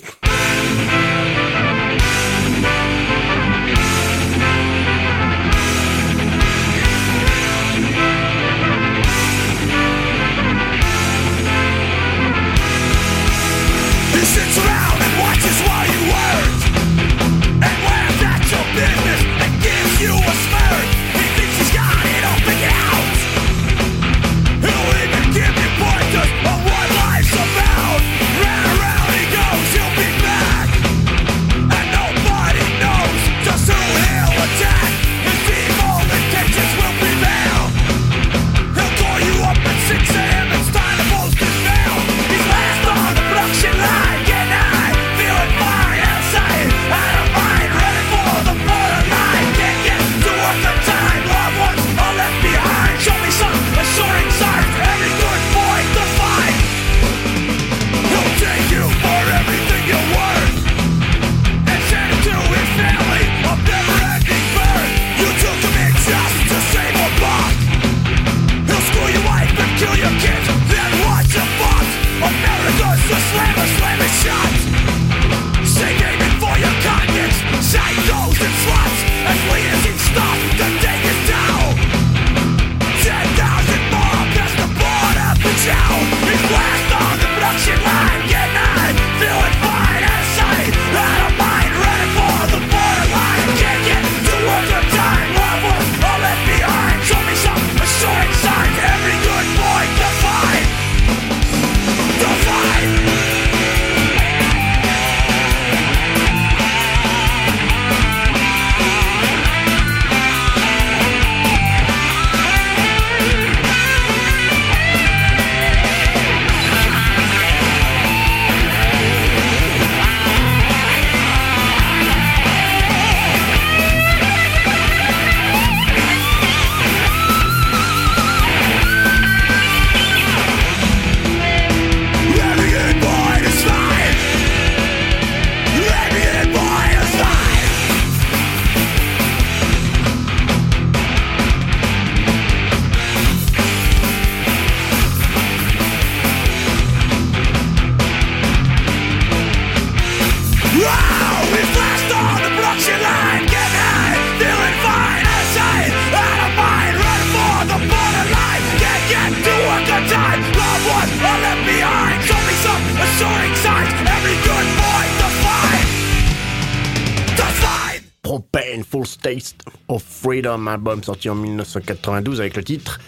Freedom, album sorti en 1992 avec le titre.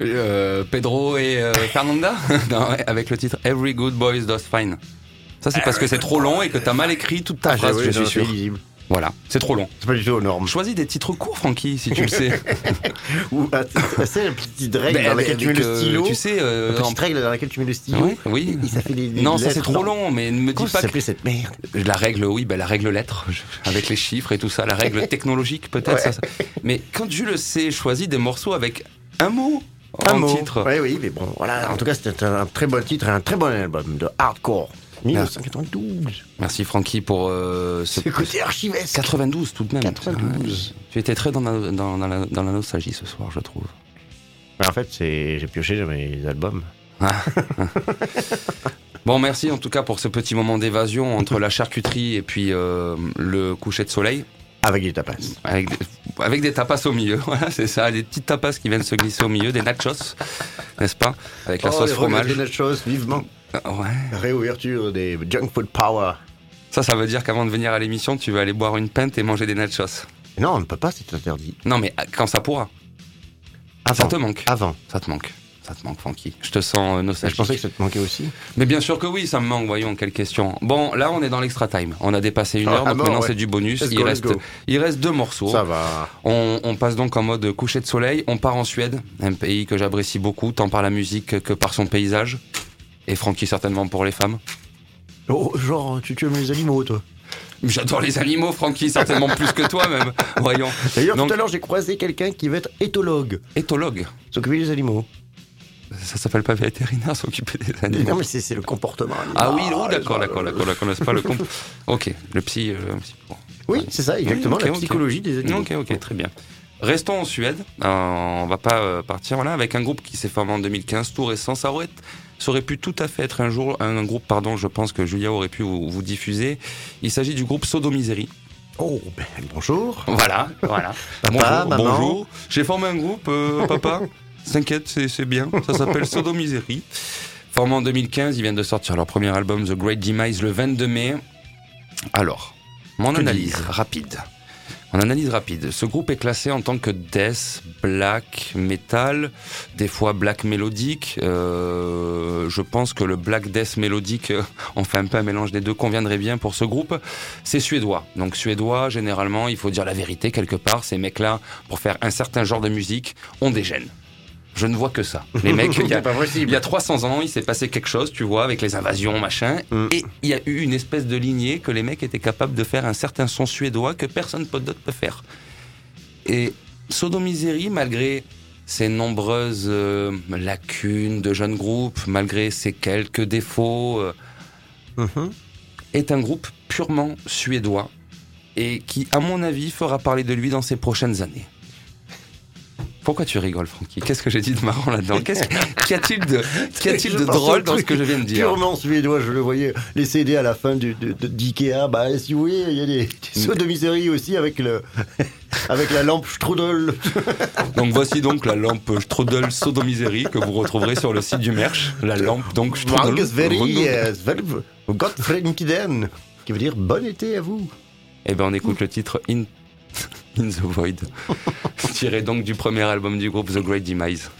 Euh, Pedro et euh, Fernanda Non, ouais, avec le titre Every Good Boy Does Fine. Ça, c'est parce que c'est trop long et que t'as mal écrit toute ta phrase, oui, je non, suis c'est sûr. Voilà, c'est trop long. C'est pas du tout aux normes. Choisis des titres courts, Francky, si tu le sais. Ou, ah, c'est- c'est la petite règle Ben, dans laquelle tu mets le euh, stylo. Tu sais, euh, en- petite règle dans laquelle tu mets le stylo. Oui, ça fait des, des Non, ça c'est trop long, mais ne me dis pas que cette merde la règle, oui, ben la règle lettre, avec les chiffres et tout ça, la règle technologique peut-être. Mais quand je le sais, choisis des morceaux avec un mot Un mot. titre. Oui, oui, mais bon, voilà. En tout cas, c'était un, un très bon titre et un très bon album de hardcore. 1992. Merci Francky pour euh, ce C'est côté archivesque. 92 tout de même. 92. Ouais. Tu étais très dans la, dans, dans la, dans la nostalgie ce soir, je trouve. Mais en fait, j'ai pioché dans mes albums. Bon, merci en tout cas pour ce petit moment d'évasion entre la charcuterie et puis euh, le coucher de soleil. Avec des tapas. Avec des, avec des tapas au milieu, voilà, c'est ça, des petites tapas qui viennent se glisser au milieu, des nachos, n'est-ce pas Avec la Oh, sauce fromage. des nachos, vivement. Euh, Ouais. Réouverture des Junk Food Power. Ça, ça veut dire qu'avant de venir à l'émission, tu vas aller boire une pinte et manger des nachos. Non, on ne peut pas, c'est interdit. Non, mais quand ça pourra, Avant. ça te manque. Avant. Ça te manque. Ça te manque, Francky. Je te sens euh, Je nostalgique. pensais que ça te manquait aussi. Mais bien sûr que oui, ça me manque, voyons, quelle question. Bon, là, on est dans l'extra time. On a dépassé une Ah, heure, donc bon, maintenant ouais. c'est du bonus. Let's il, go, reste, il reste deux morceaux. Ça va. On, on passe donc en mode coucher de soleil. On part en Suède, un pays que j'apprécie beaucoup, tant par la musique que par son paysage. Et Francky, certainement pour les femmes. Oh, genre, tu, tu aimes les animaux, toi. J'adore les animaux, Francky, certainement plus que toi même. Voyons. D'ailleurs, tout à l'heure, j'ai croisé quelqu'un qui va être éthologue. Éthologue. S'occuper des animaux. Ça s'appelle pas vétérinaire, s'occuper des Non, animaux. mais c'est le comportement. Ah oui, oh, d'accord, ça. d'accord, d'accord, d'accord, c'est pas le comp. Ok, le psy. euh, psy- bon. Oui, c'est ça, exactement, la psychologie des animaux. Ok, ok, très bien. Restons en Suède. Euh, on va pas euh, partir voilà, avec un groupe qui s'est formé en 2015, tout récent. Ça aurait, ça aurait pu tout à fait être un jour un, groupe, pardon, je pense que Julia aurait pu vous, vous diffuser. Il s'agit du groupe Sodomisery. Oh, ben, bonjour. Voilà, voilà. Papa, bonjour, maman. bonjour. J'ai formé un groupe, euh, papa. T'inquiète, c'est bien. Ça s'appelle Sodomisery. Formé en 2015, ils viennent de sortir leur premier album The Great Demise le 22 mai. Alors, mon Que analyse rapide. Mon analyse rapide. Ce groupe est classé en tant que death, black, metal, des fois black mélodique. Euh, je pense que le black death mélodique, fait un peu un mélange des deux, conviendrait bien pour ce groupe. C'est suédois. Donc suédois, généralement, il faut dire la vérité quelque part. Ces mecs-là, pour faire un certain genre de musique, ont des gènes. Je ne vois que ça. Les mecs, il y a, il y a 300 ans, il s'est passé quelque chose, tu vois, avec les invasions, machin. Mm. Et il y a eu une espèce de lignée que les mecs étaient capables de faire un certain son suédois que personne d'autre peut faire. Et Sodomisery, malgré ses nombreuses euh, lacunes de jeunes groupes, malgré ses quelques défauts, euh, Mhm. est un groupe purement suédois et qui, à mon avis, fera parler de lui dans ces prochaines années. Pourquoi tu rigoles, Francky Qu'est-ce que j'ai dit de marrant là-dedans Qu'y a-t-il de, a-t-il Je de drôle dans ce que je viens de dire Purement suédois, je le voyais, les CD à la fin du- de- de- d'Ikea, bah si vous voulez, il y a des, des sodomiseries aussi avec, le, avec la lampe Strudel. Donc voici donc la lampe Strudel Sodomisery que vous retrouverez sur le site du Merch. La lampe donc Strudel. Euh, qui veut dire bon été à vous. Eh ben on écoute le titre In, In the Void, tiré donc du premier album du groupe The Great Demise.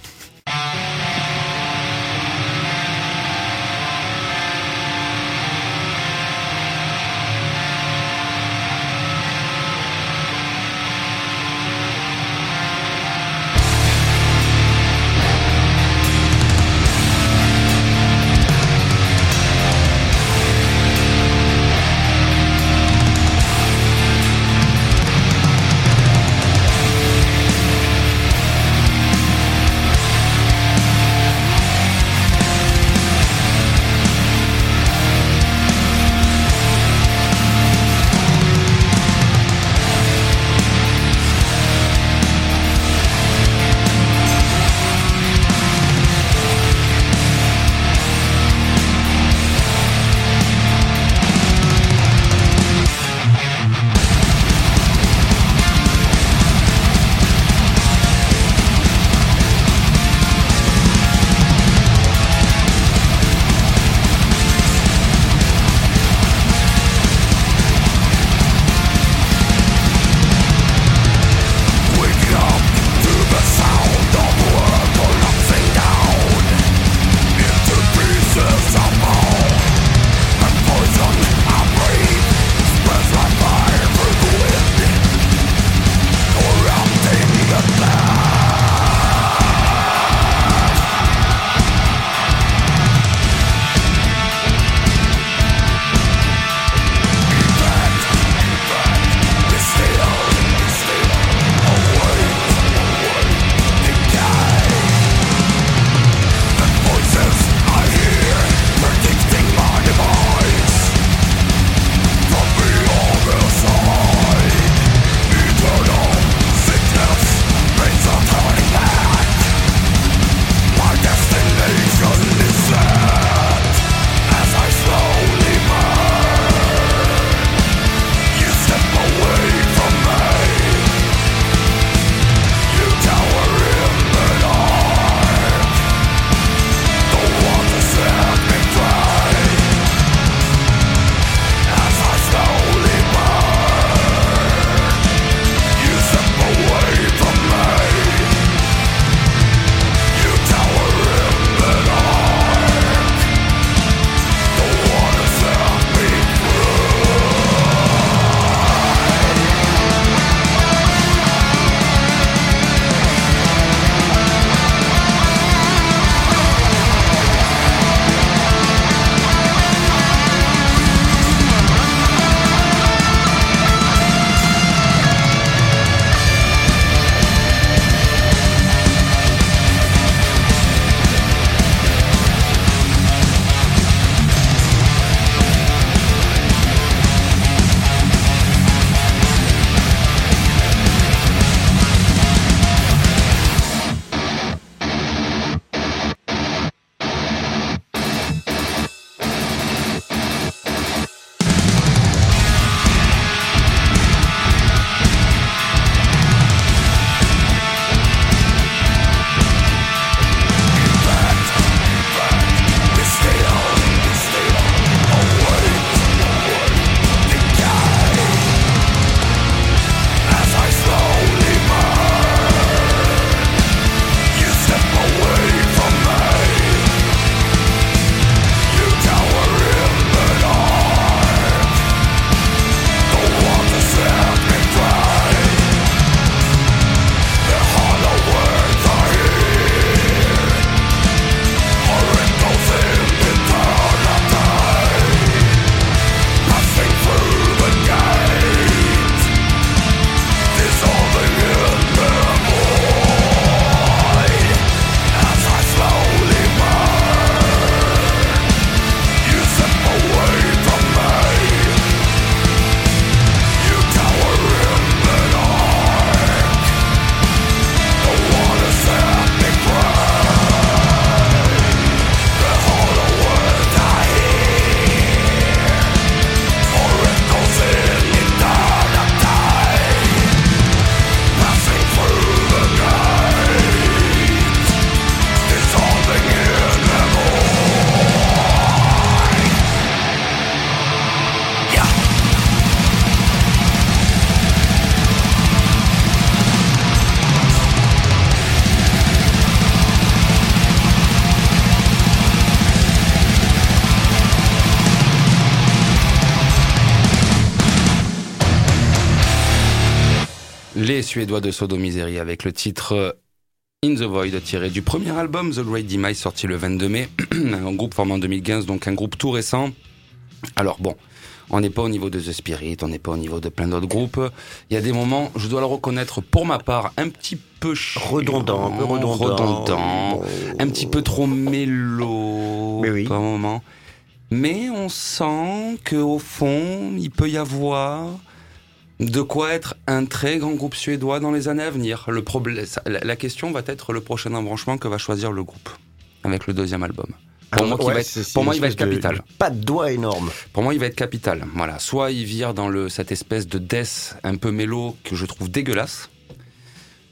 Sodomisery avec le titre euh, In the Void tiré du premier album The Great Demise sorti le 22 mai, un groupe formé en 2015, donc un groupe tout récent. Alors bon, on n'est pas au niveau de The Spirit, on n'est pas au niveau de plein d'autres groupes. Il y a des moments, je dois le reconnaître pour ma part, un petit peu chiant, Redondant, un peu redondant. redondant, Bon. un petit peu trop mélo Mais oui. par moment. Mais on sent que au fond, il peut y avoir de quoi être un très grand groupe suédois dans les années à venir. Le problème, la, question va être le prochain embranchement que va choisir le groupe avec le deuxième album. Pour moi, qui Ouais, va être- c'est- c'est pour moi, une il va être capital. de Pas de doigt énorme. Pour moi, il va être capital. Voilà. Soit il vire dans le, cette espèce de death un peu mélo que je trouve dégueulasse.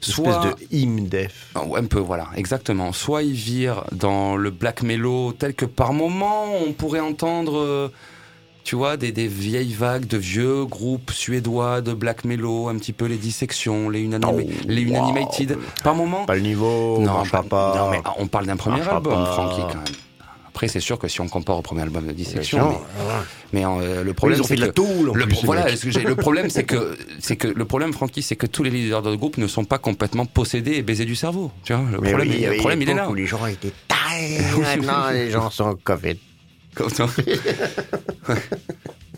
Une Soit, espèce de hymne def. Ah, un peu, voilà, exactement. Soit il vire dans le black mellow tel que par moment on pourrait entendre, euh, tu vois, des, des vieilles vagues de vieux groupes suédois de black mellow, un petit peu les dissections, les, unanima- Oh, les wow. Unanimated. Par moment, Pas le niveau, non, pas- pas. non, mais on parle d'un premier album, pas. Francky, quand même. Après, c'est sûr que si on compare au premier album de Dissection, mais, mais euh, le problème c'est la que en le, plus, voilà, ce que le problème c'est que c'est que le problème, Francky, c'est que tous les leaders de groupe ne sont pas complètement possédés et baisés du cerveau. Tu vois, le Mais problème, oui, il- le problème est là. où les gens étaient tarés. Maintenant, les gens sont Covid.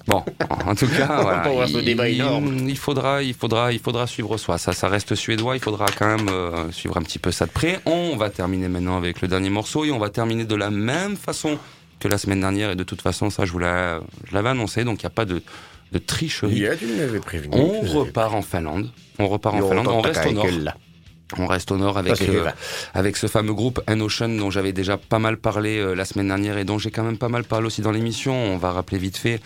Bon, en tout cas, voilà, il, débat énorme. il faudra, il faudra, il faudra suivre soi. Ça, ça reste suédois. Il faudra quand même euh, suivre un petit peu ça de près. On va terminer maintenant avec le dernier morceau et on va terminer de la même façon que la semaine dernière. Et de toute façon, ça, je vous l'avais annoncé, donc il n'y a pas de, de tricherie. tu m'avais prévenu. On repart en Finlande. On repart en Finlande. On reste au nord. On reste au nord avec, euh, avec ce fameux groupe An Ocean dont j'avais déjà pas mal parlé euh, la semaine dernière et dont j'ai quand même pas mal parlé aussi dans l'émission. On va rappeler vite fait.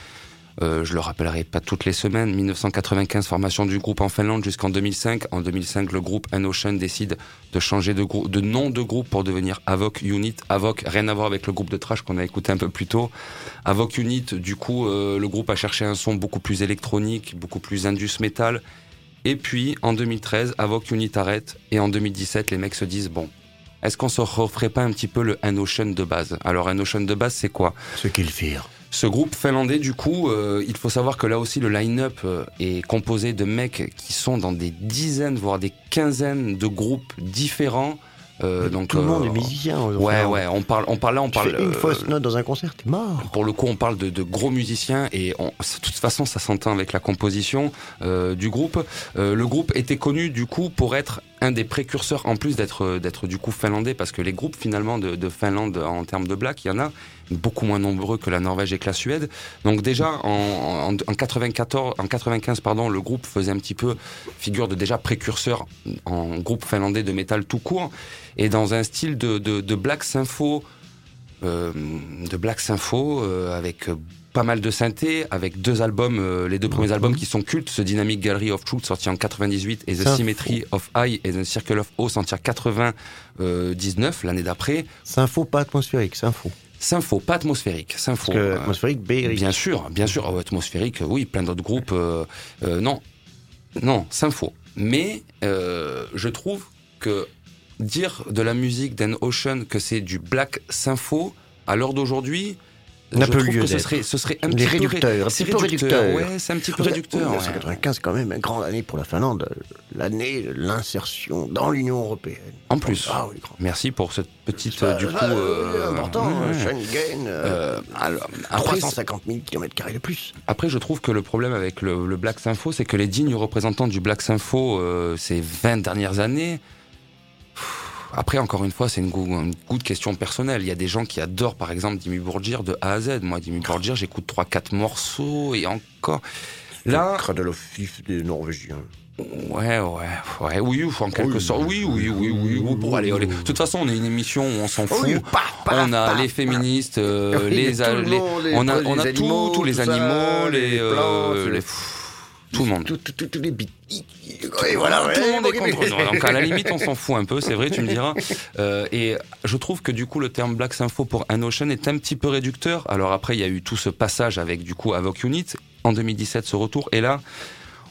Euh, je le rappellerai pas toutes les semaines. 1995, formation du groupe en Finlande jusqu'en 2005. En 2005, le groupe An Ocean décide de changer de, de nom de groupe pour devenir Avoc Unit. Avoc, rien à voir avec le groupe de trash qu'on a écouté un peu plus tôt. Avoc Unit, du coup, le groupe a cherché un son beaucoup plus électronique, beaucoup plus indus metal. Et puis, en 2013, Avoc Unit arrête. Et en 2017, les mecs se disent, bon, est-ce qu'on se referait pas un petit peu le An Ocean de base? Alors, An Ocean de base, c'est quoi? Ce qu'ils firent. ce groupe finlandais, du coup, euh, il faut savoir que là aussi, le line-up euh, est composé de mecs qui sont dans des dizaines, voire des quinzaines de groupes différents. Euh, donc, Tout le monde euh, est musicien. Ouais, ouais, on parle, on parle là, on Tu parle. fais une euh, fausse note dans un concert, t'es mort. pour le coup, on parle de, de gros musiciens et on- de toute façon, ça s'entend avec la composition euh, du groupe. Euh, le groupe était connu du coup pour être un des précurseurs, en plus d'être d'être du coup finlandais, parce que les groupes finalement de, de Finlande en termes de black, il y en a beaucoup moins nombreux que la Norvège et que la Suède. Donc déjà en, en, en 94, en 95 pardon, le groupe faisait un petit peu figure de déjà précurseur en groupe finlandais de métal tout court et dans un style de, de, de black sympho euh, de Black Sympho euh, avec pas mal de synthé, avec deux albums, euh, les deux premiers Mhm. albums qui sont cultes, ce Dynamic Gallery of Truth sorti en 98 et The. Symmetry of Eye et The Circle of O sorti en 99, l'année d'après. C'est un faux pas atmosphérique, c'est un faux. Sympho, pas atmosphérique, Sympho. Parce que euh, atmosphérique, Béric. Bien sûr, bien sûr. Oh, atmosphérique, oui, plein d'autres groupes. euh, euh, non, non, Sympho. Mais euh, je trouve que dire de la musique d'An Ocean que c'est du black sympho à l'heure d'aujourd'hui, je peu trouve lieu que ce serait, ce serait un Les petit réducteurs, peu, c'est réducteur. réducteur. Ouais, c'est un petit peu réducteur. ouais. 1995, quand même, une grande année pour la Finlande. L'année de l'insertion dans l'Union Européenne. En plus. Ah oui. Merci pour cette petite, euh, du coup, euh, important. ouais. Schengen, euh, Euh, alors, après, 350 000 km de plus. Après, je trouve que le problème avec le, le Black Sympho, c'est que les dignes représentants du Black euh, ces 20 dernières années, après, encore une fois, c'est une, une goût de question personnelle. Il y a des gens qui adorent, par exemple, Dimmu Borgir de A à Z. Moi, Dimmu Borgir, j'écoute 3-4 morceaux et encore. Là, Cradle of Fifth des Norvégiens. ouais, ouais, ouais, oui, en quelque Oui, sorte. Oui, oui, oui, oui. oui. Bon, allez, allez. De toute façon, on est une émission où on s'en fout. Oui, on a les féministes, euh, les, les- les- on a, on a animaux, tout, tous les tout ça, animaux, les, les euh, plantes, les- tout le monde. Tout, tout, tout, tous les bits. Oui, voilà, tout le monde est contre. Donc à la limite, on s'en fout un peu, c'est vrai, tu me diras. Euh, et je trouve que du coup, le terme Black Sympho pour An Ocean est un petit peu réducteur. Alors après, il y a eu tout ce passage avec du coup Avoc Unit en 2017, ce retour. Et là.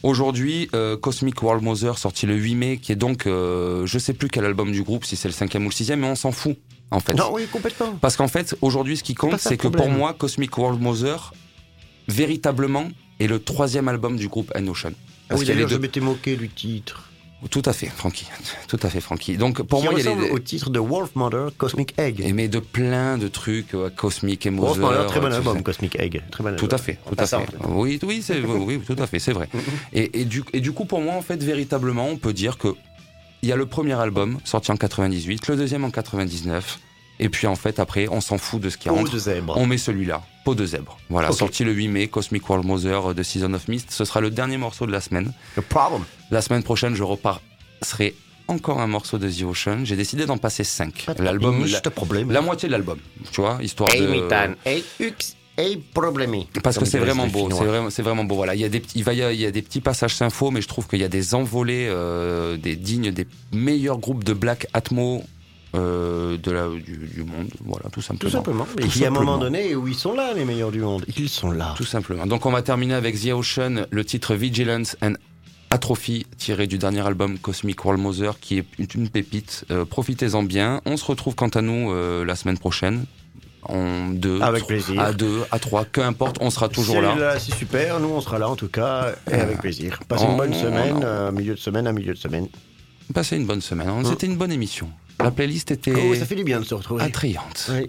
Aujourd'hui, euh, Cosmic World Mother sorti le 8 mai, qui est donc, euh, je sais plus quel album du groupe, si c'est le cinquième ou le sixième, mais on s'en fout en fait. Non, oui, complètement. Parce qu'en fait, aujourd'hui, ce qui compte, c'est que pour moi, Cosmic World Mother, véritablement, est le troisième album du groupe N-Ocean. Ah Parce oui, d'ailleurs, je deux- m'étais moqué du titre. Tout à fait, Francky. Tout à fait, Francky. Donc pour Qui moi, il y a les... au titre de Wolf Mother, Cosmic Egg. Et mais de plein de trucs, ouais, Cosmic et Wolf Mother. Très bon album. Cosmic Egg. Très bon Tout à fait, tout à fait. Oui, oui, c'est, oui, tout à fait, c'est vrai. Et, et du, et du coup, pour moi, en fait, véritablement, on peut dire que il y a le premier album sorti en 98, le deuxième en 99, et puis en fait, après, on s'en fout de ce qui Peau rentre. de zèbre. On met celui-là, Peau de zèbre. Voilà, sorti le 8 mai, Cosmic World Mother de Season of Mist. Ce sera le dernier morceau de la semaine. No problem. La semaine prochaine, je repasserai encore un morceau de The Ocean. J'ai décidé d'en passer 5. L'album, la, Juste problème. la moitié de l'album, tu vois, histoire Hey, de. Mitan. Hey, Ux. Hey, problème. Parce que c'est vraiment beau, c'est vraiment, beau. Voilà, il y a des petits, il va y a, il y a des petits passages sympho, mais je trouve qu'il y a des envolées, euh, des dignes des meilleurs groupes de black atmo euh, de la, du, du monde. Voilà, tout simplement. Tout simplement. Et Tout il y a un moment donné où ils sont là, les meilleurs du monde. Ils sont là. Tout simplement. Donc on va terminer avec The Ocean, le titre Vigilance and Atrophy, tiré du dernier album Cosmic World Mother, qui est une pépite. Euh, Profitez-en bien. On se retrouve quant à nous euh, la semaine prochaine. En deux, Avec plaisir. à deux, à trois, peu importe, on sera toujours là. C'est super. Nous, on sera là, en tout cas, et avec plaisir. Passez une on- bonne semaine, euh, milieu de semaine à milieu de semaine. Passez une bonne semaine. C'était une bonne émission. La playlist était Oh, ça fait du bien de se retrouver. attrayante. Oui.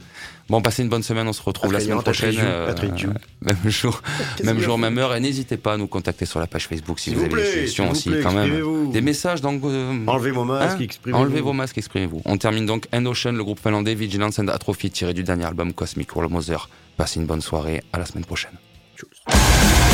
Bon, passez une bonne semaine. On se retrouve la semaine prochaine. attrayou. même jour, même jour, même heure. Et n'hésitez pas à nous contacter sur la page Facebook si vous, vous avez plaît, des vous aussi, plaît, quand même. Des messages dans. euh, Enlevez vos masques, Hein exprimez-vous. Enlevez vos masques, exprimez-vous. On termine donc End Ocean, le groupe finlandais Vigilance and Atrophy, tiré du dernier album Cosmic World Mother. Passez une bonne soirée. À la semaine prochaine. Tchuss.